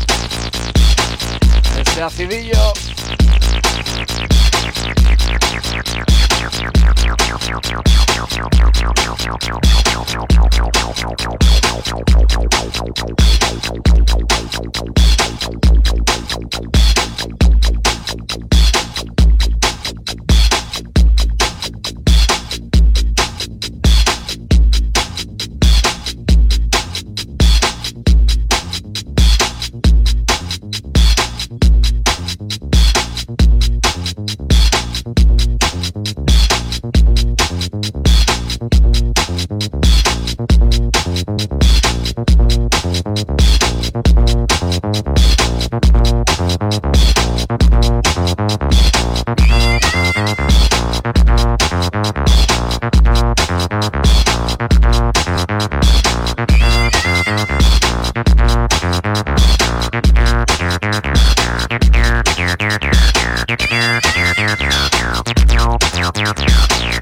Yeah, yeah, yeah.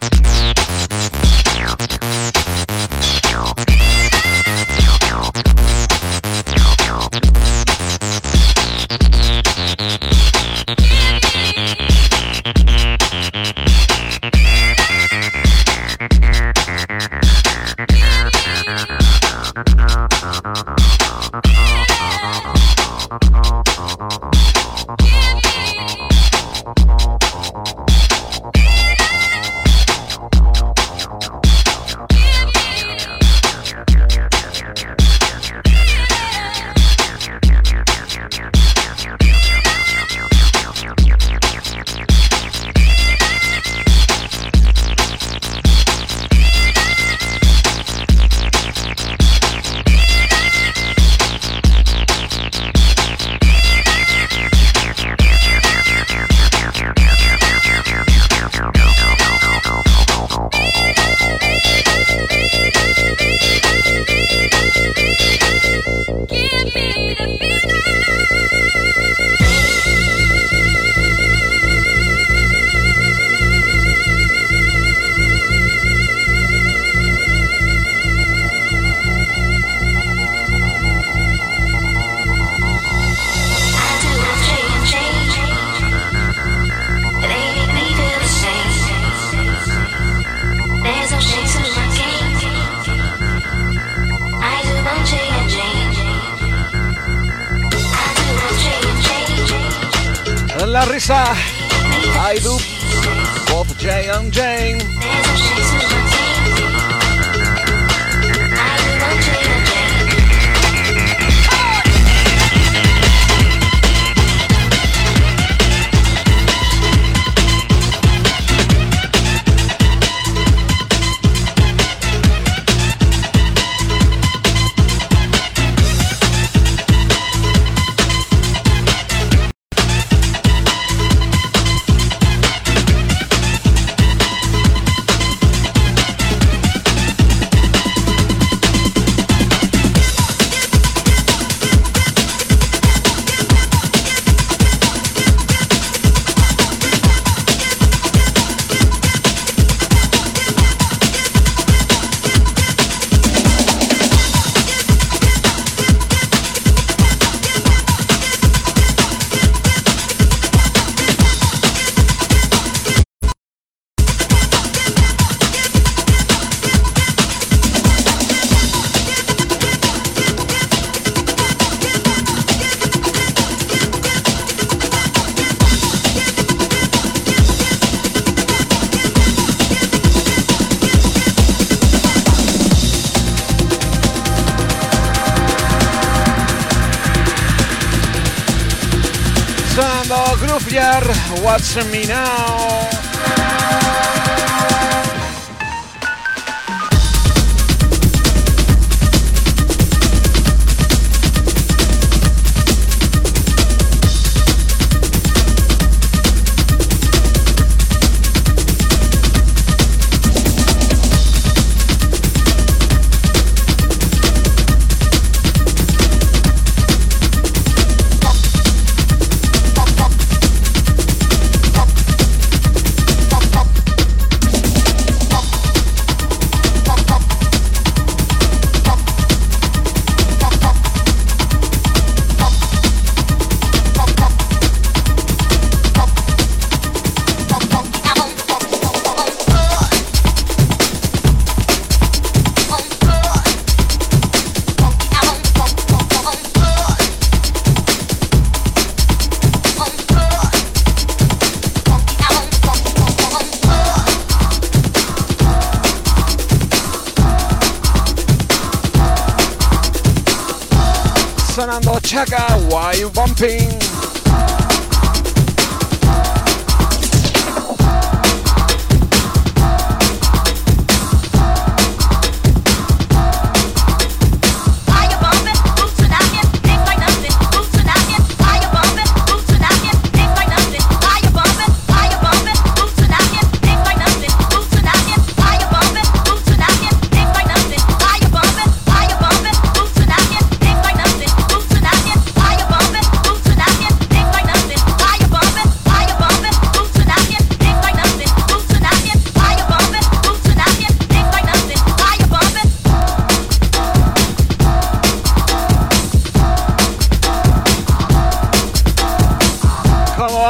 Samina.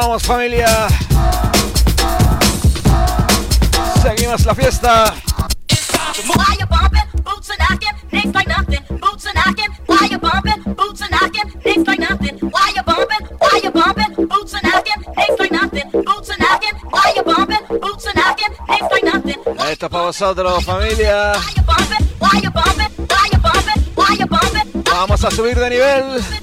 vamos familia. Seguimos la fiesta. Esta para vosotros familia. Vamos a subir de nivel.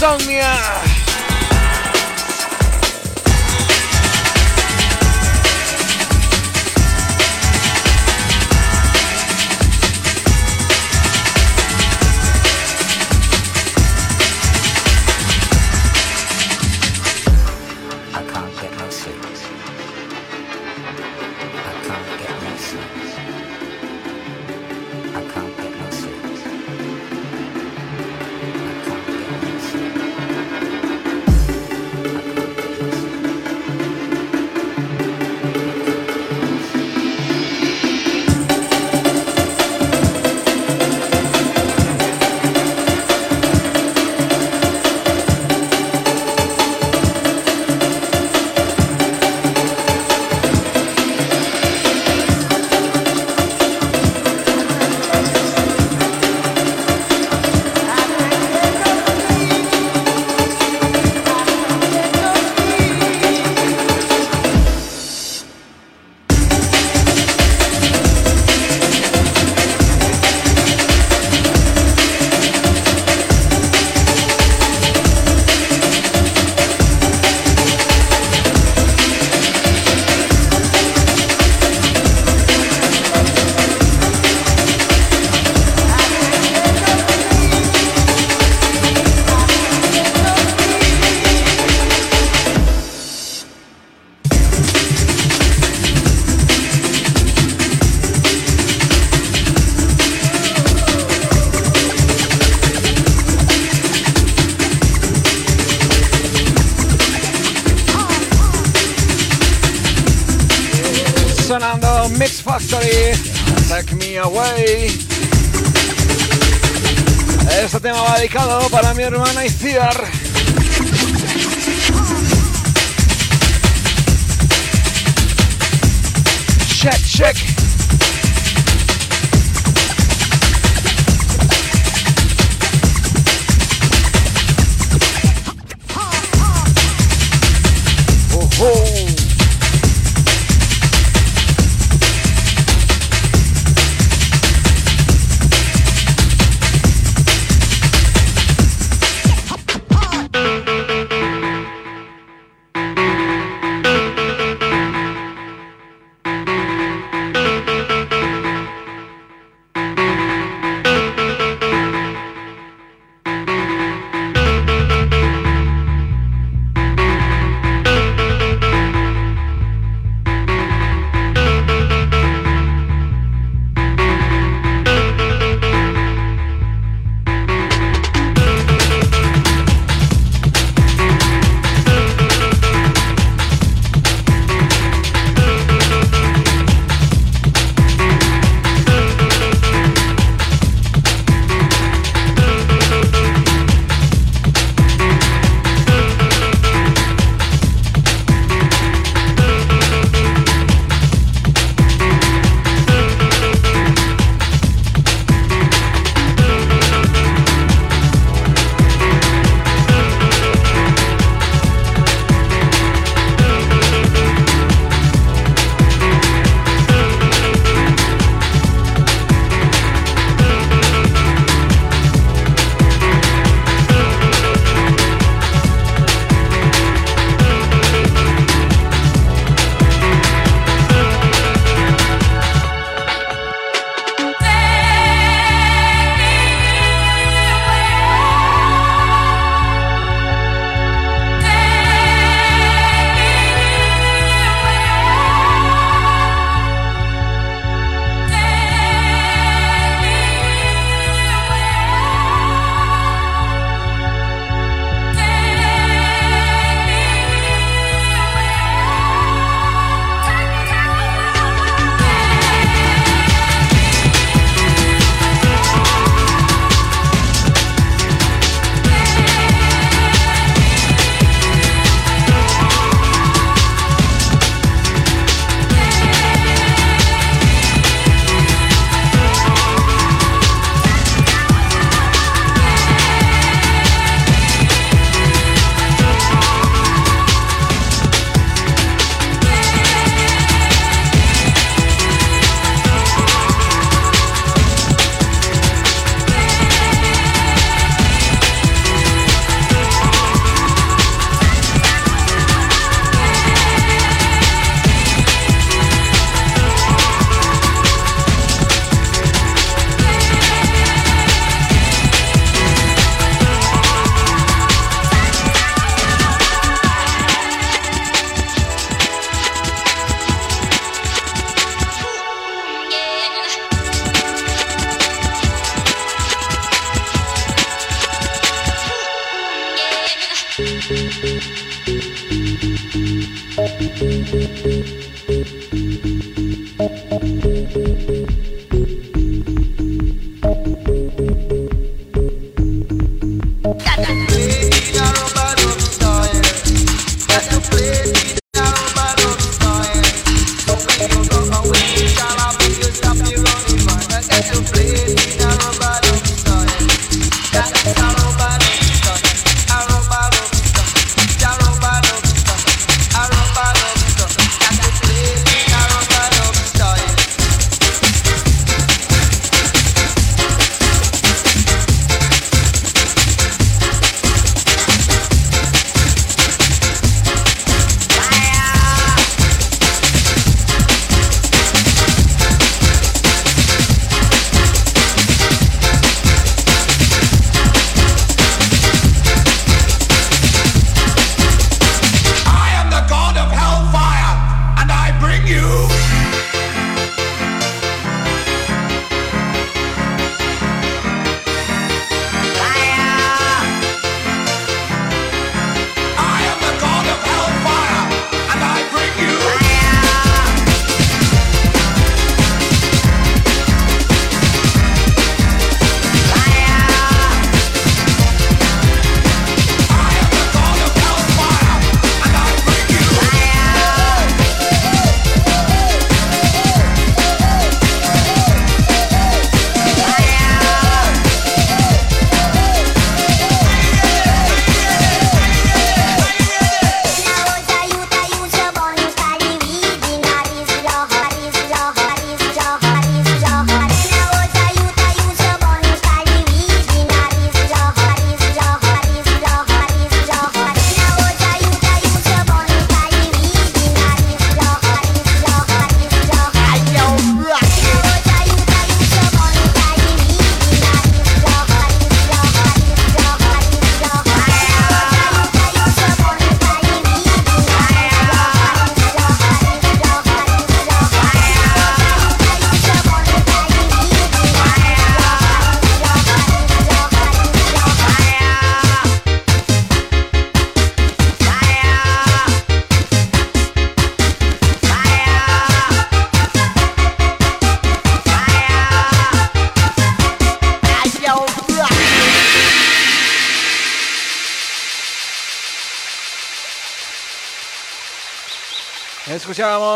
上面。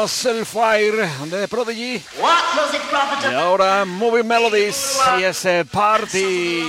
Fire de The Prodigy. Y ahora Moving Melodies y ese party.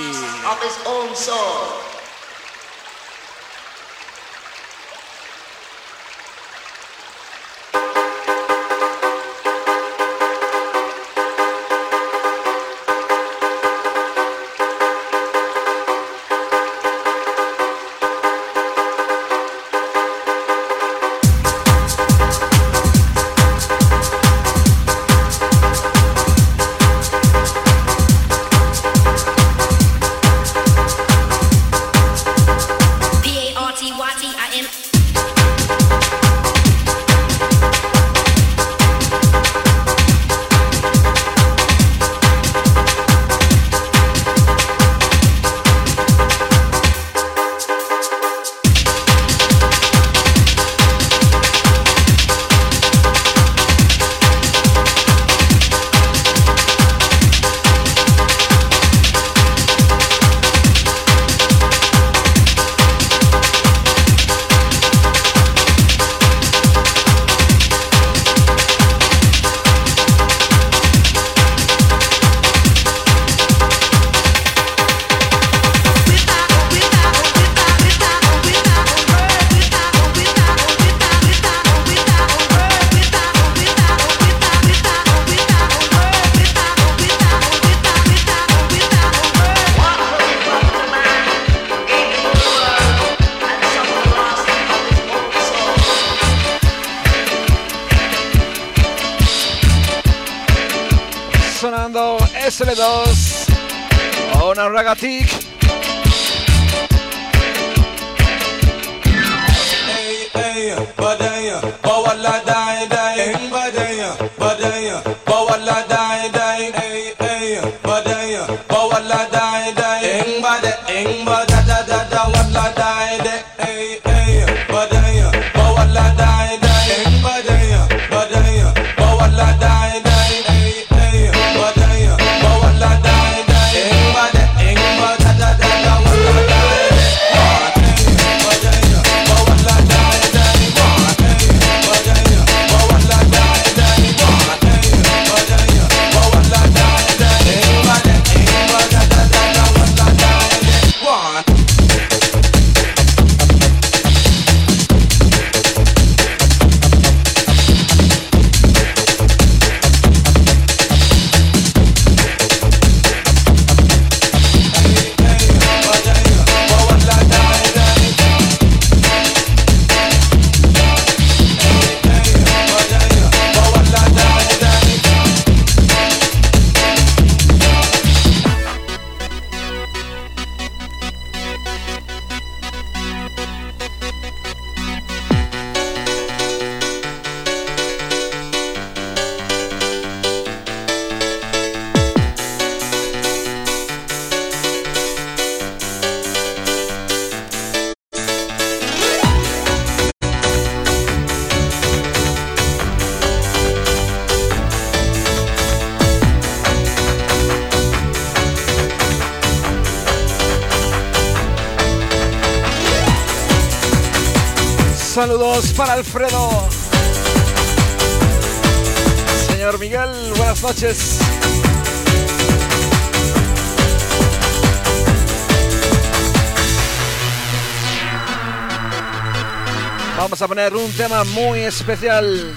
Tema muy especial.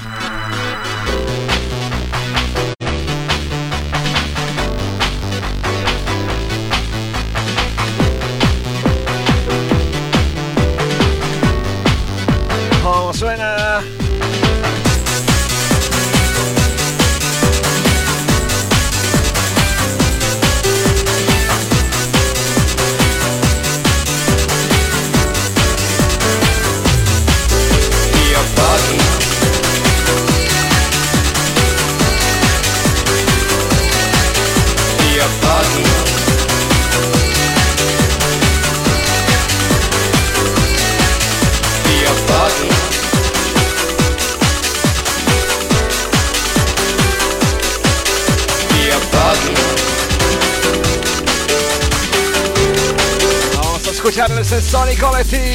Sonic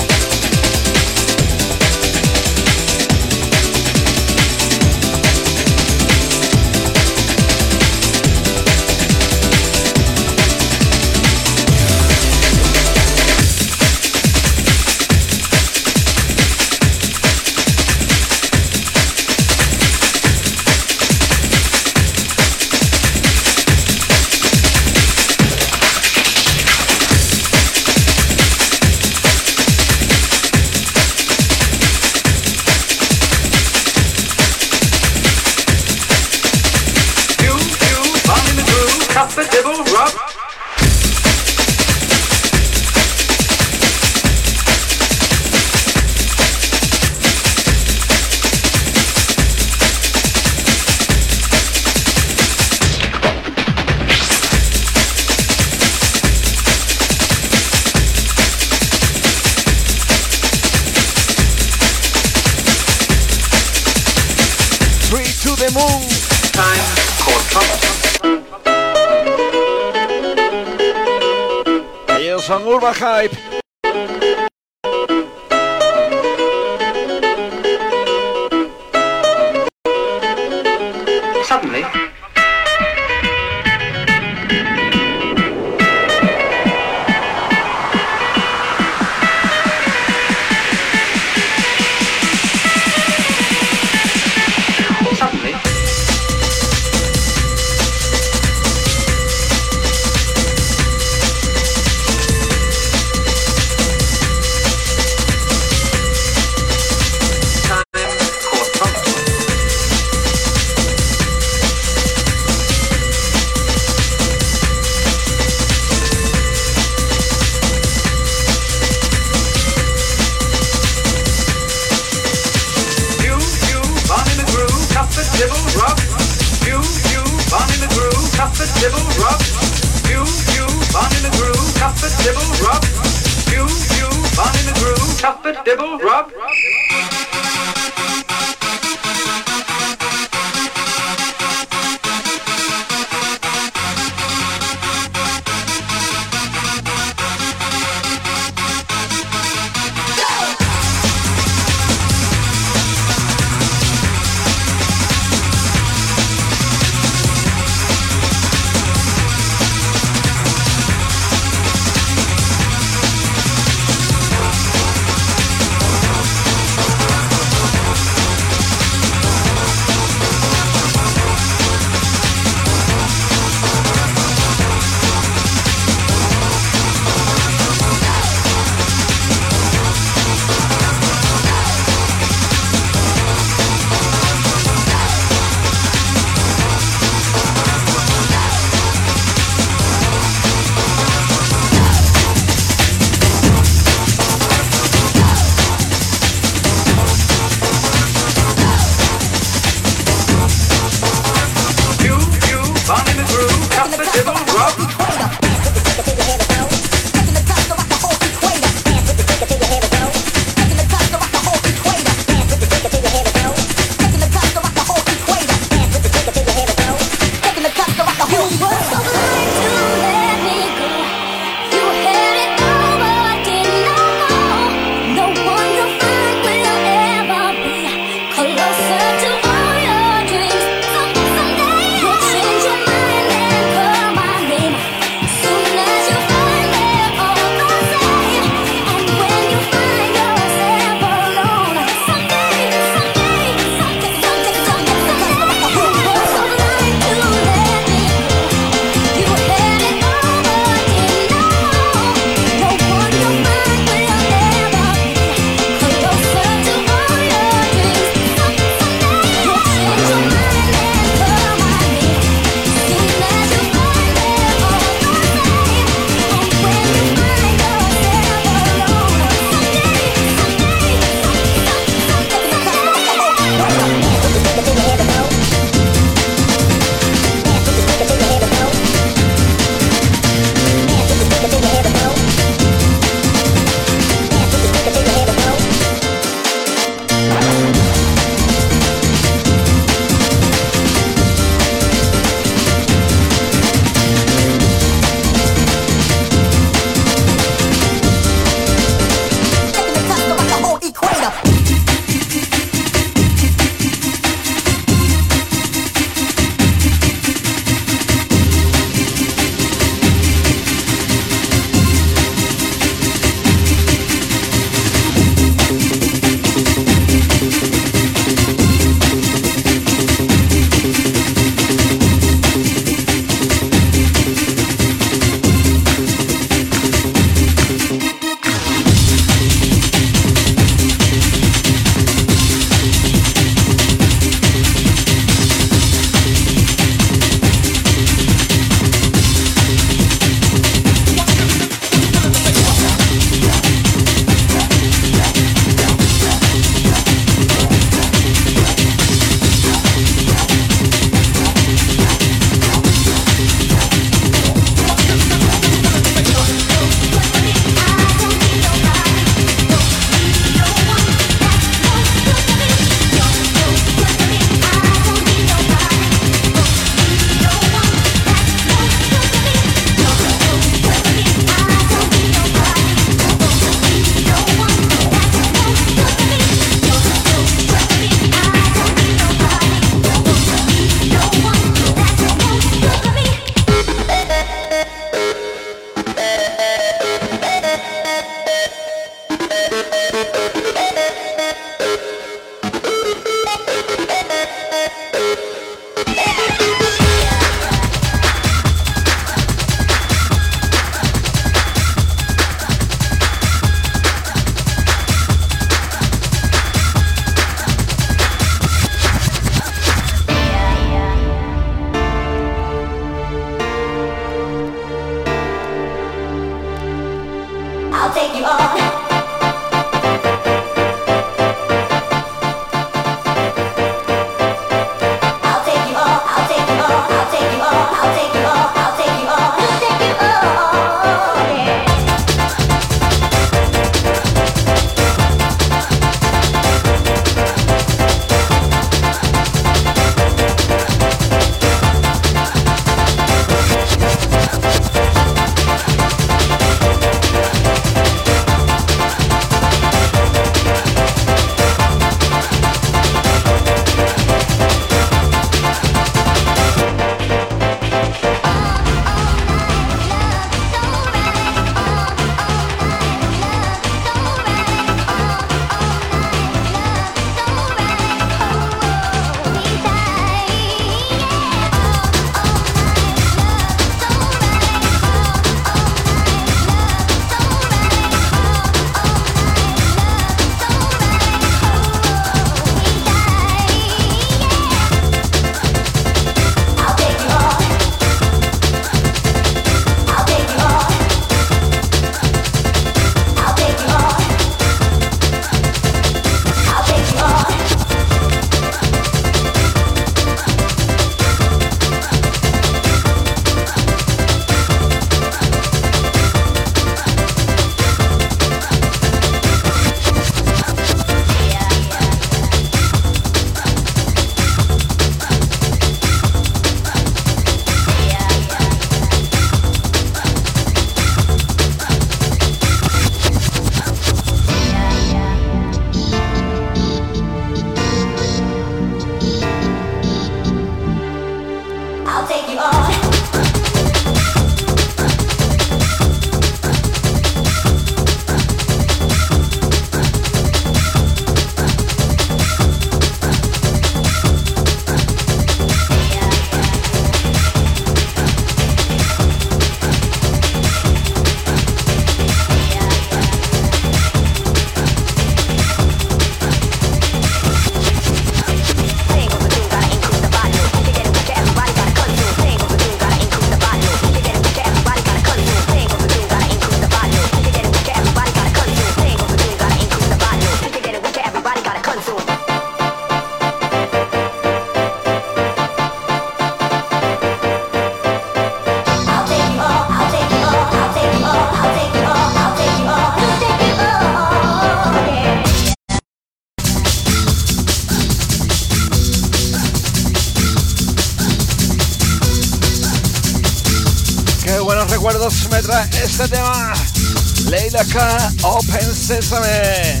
さてレイラカーオープンセサメ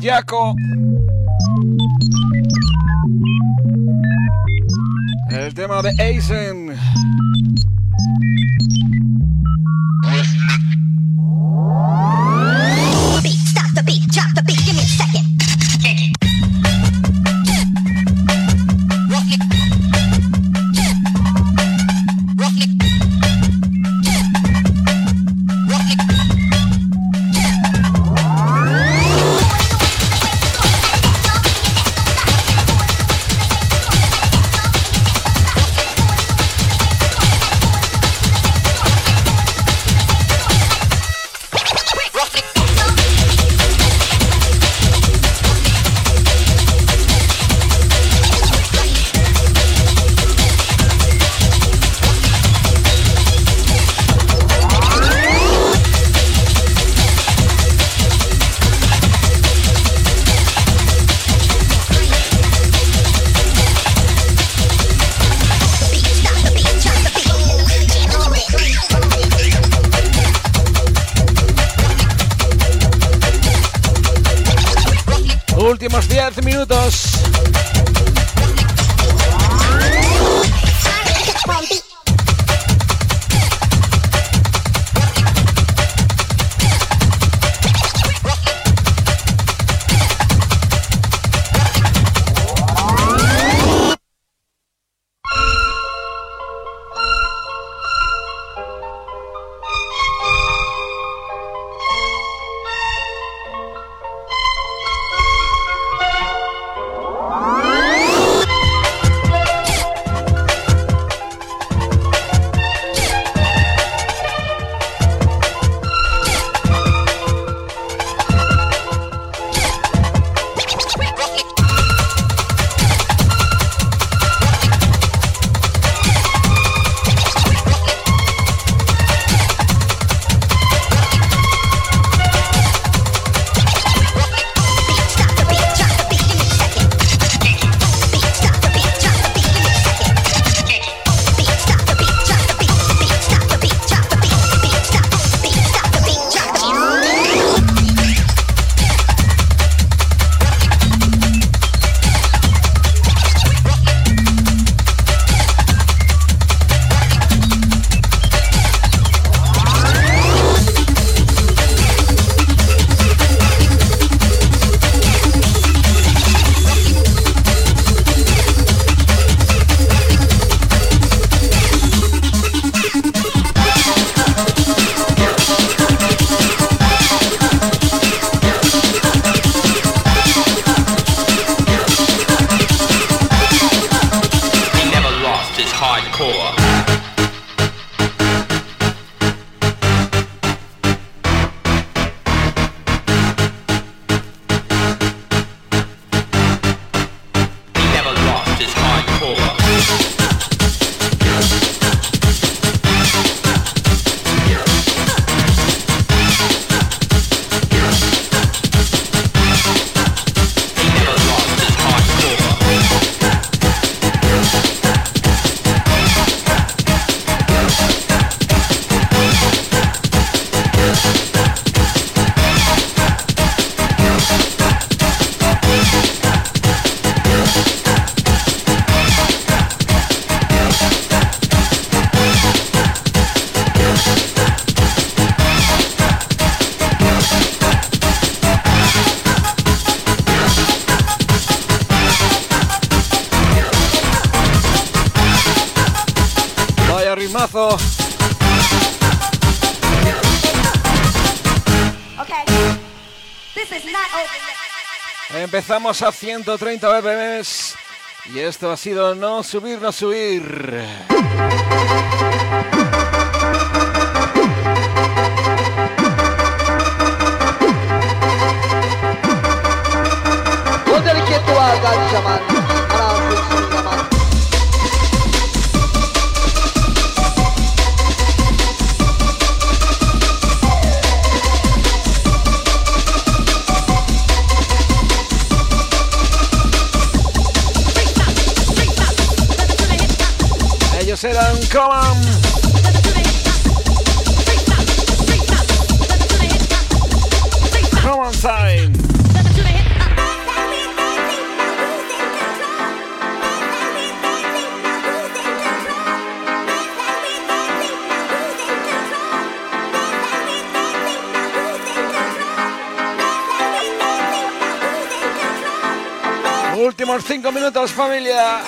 jako Estamos a 130 BPMs y esto ha sido no subir, no subir. Llevamos cinco minutos, familia.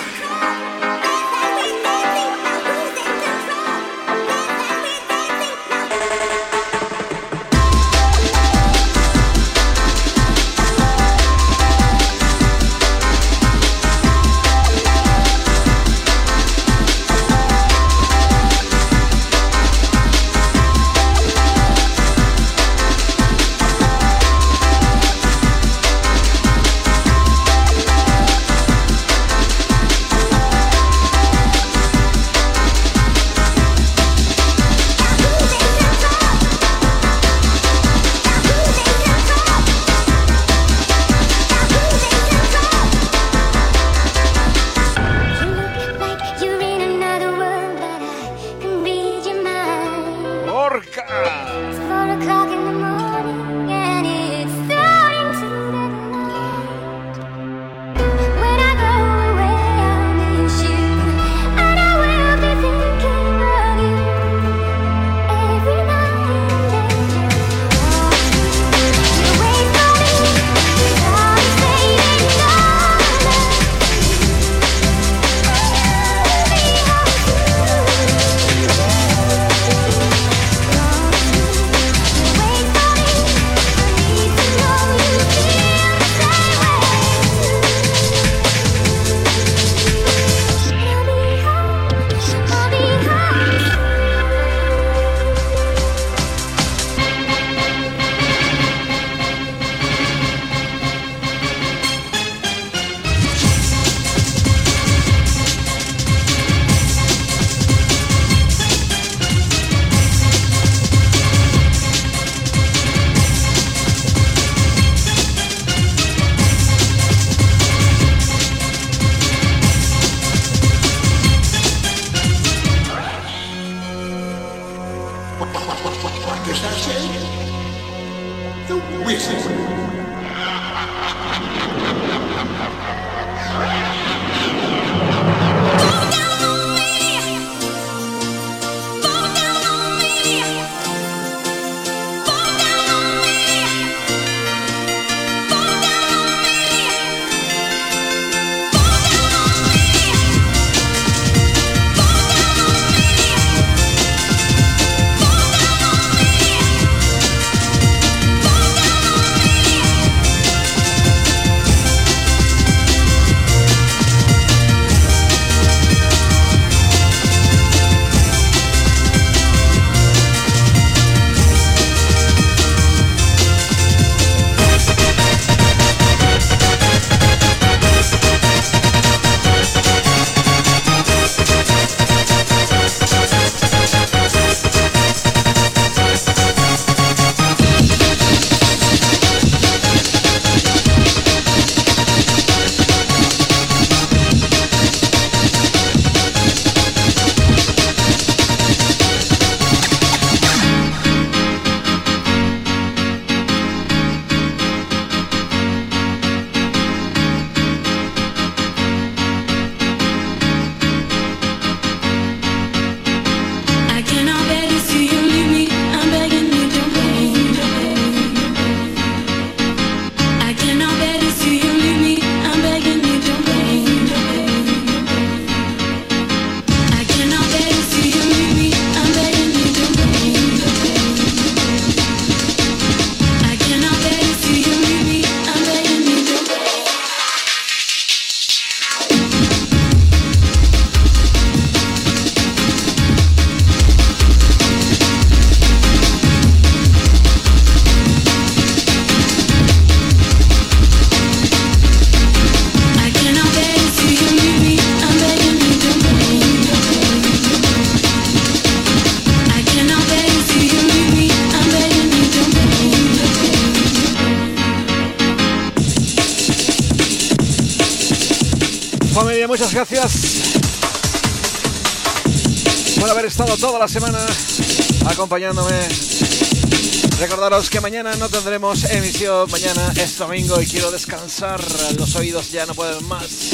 Toda la semana acompañándome. Recordaros que mañana no tendremos emisión, mañana es domingo y quiero descansar, los oídos ya no pueden más.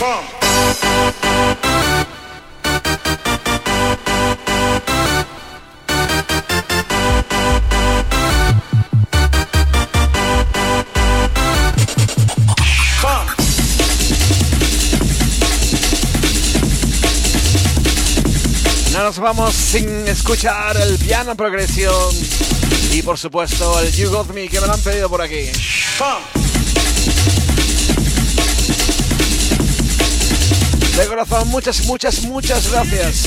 Now nos vamos sin escuchar el piano progresión. Y por supuesto el You Got Me que me lo han pedido por aquí. De corazón, muchas, muchas, muchas gracias.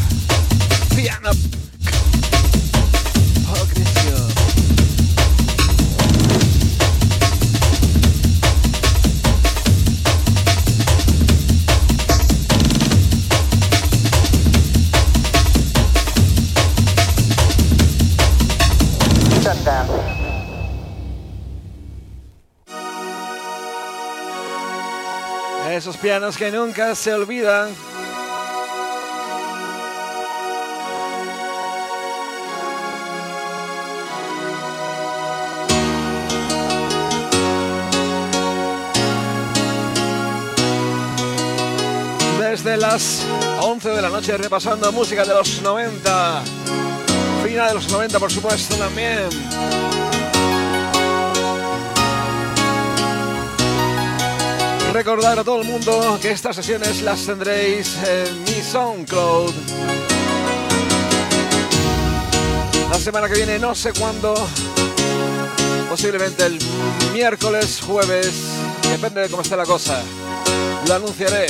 Esos pianos que nunca se olvidan. Desde las 11 de la noche repasando música de los 90. Final de los 90 por supuesto también. Recordar a todo el mundo que estas sesiones las tendréis en mi SoundCloud. La semana que viene, no sé cuándo, posiblemente el miércoles, jueves, depende de cómo esté la cosa. Lo anunciaré.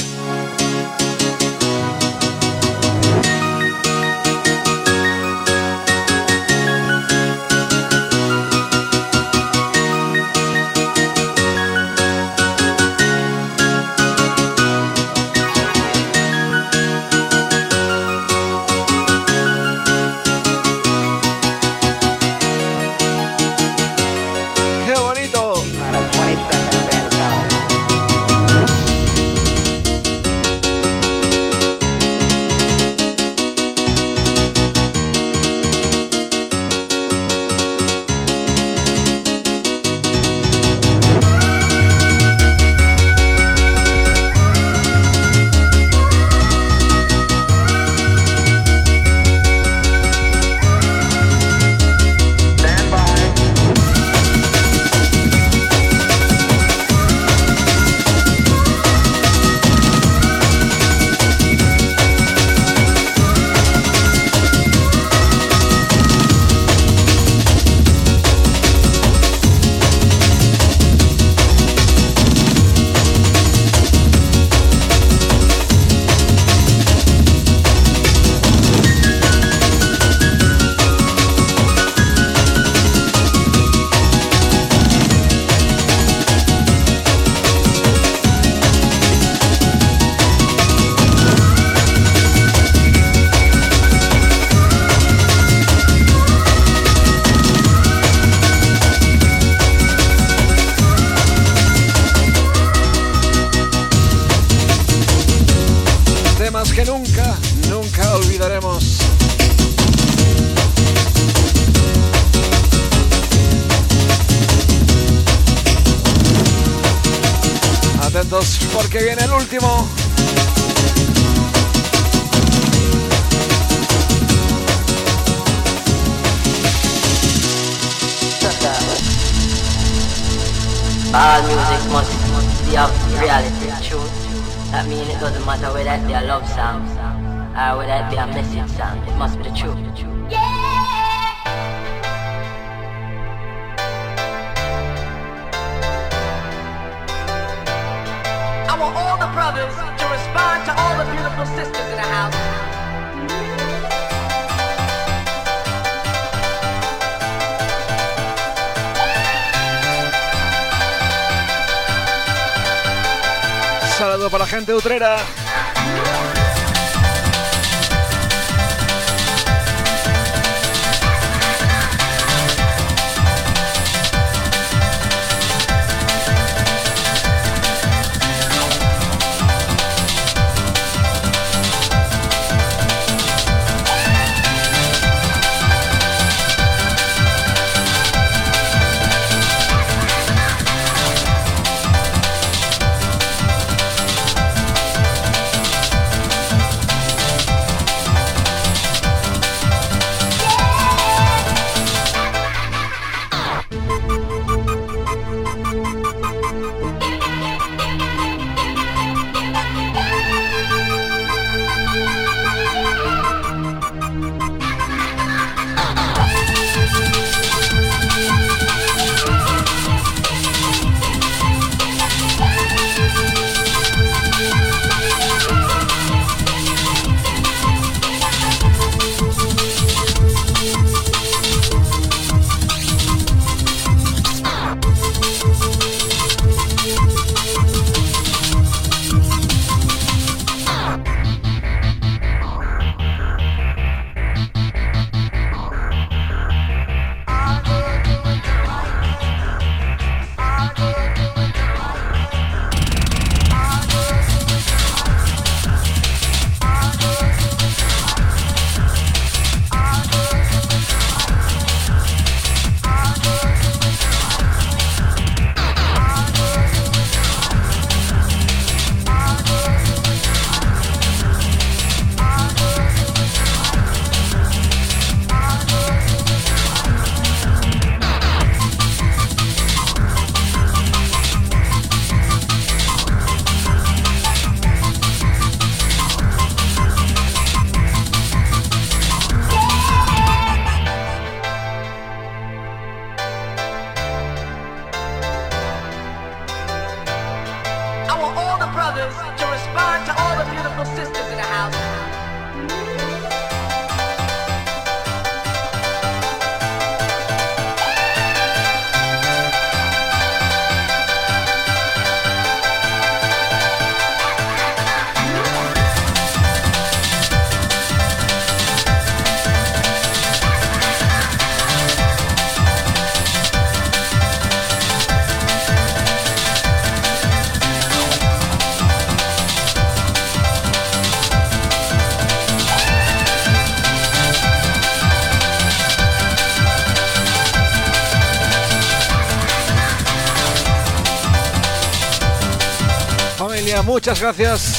muchas gracias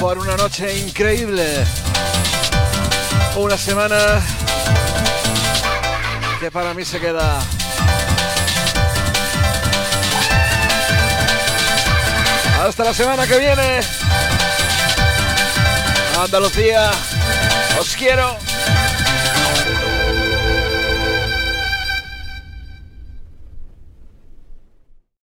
por una noche increíble. Una semana que para mí se queda Hasta la semana que viene. Andalucía, os quiero.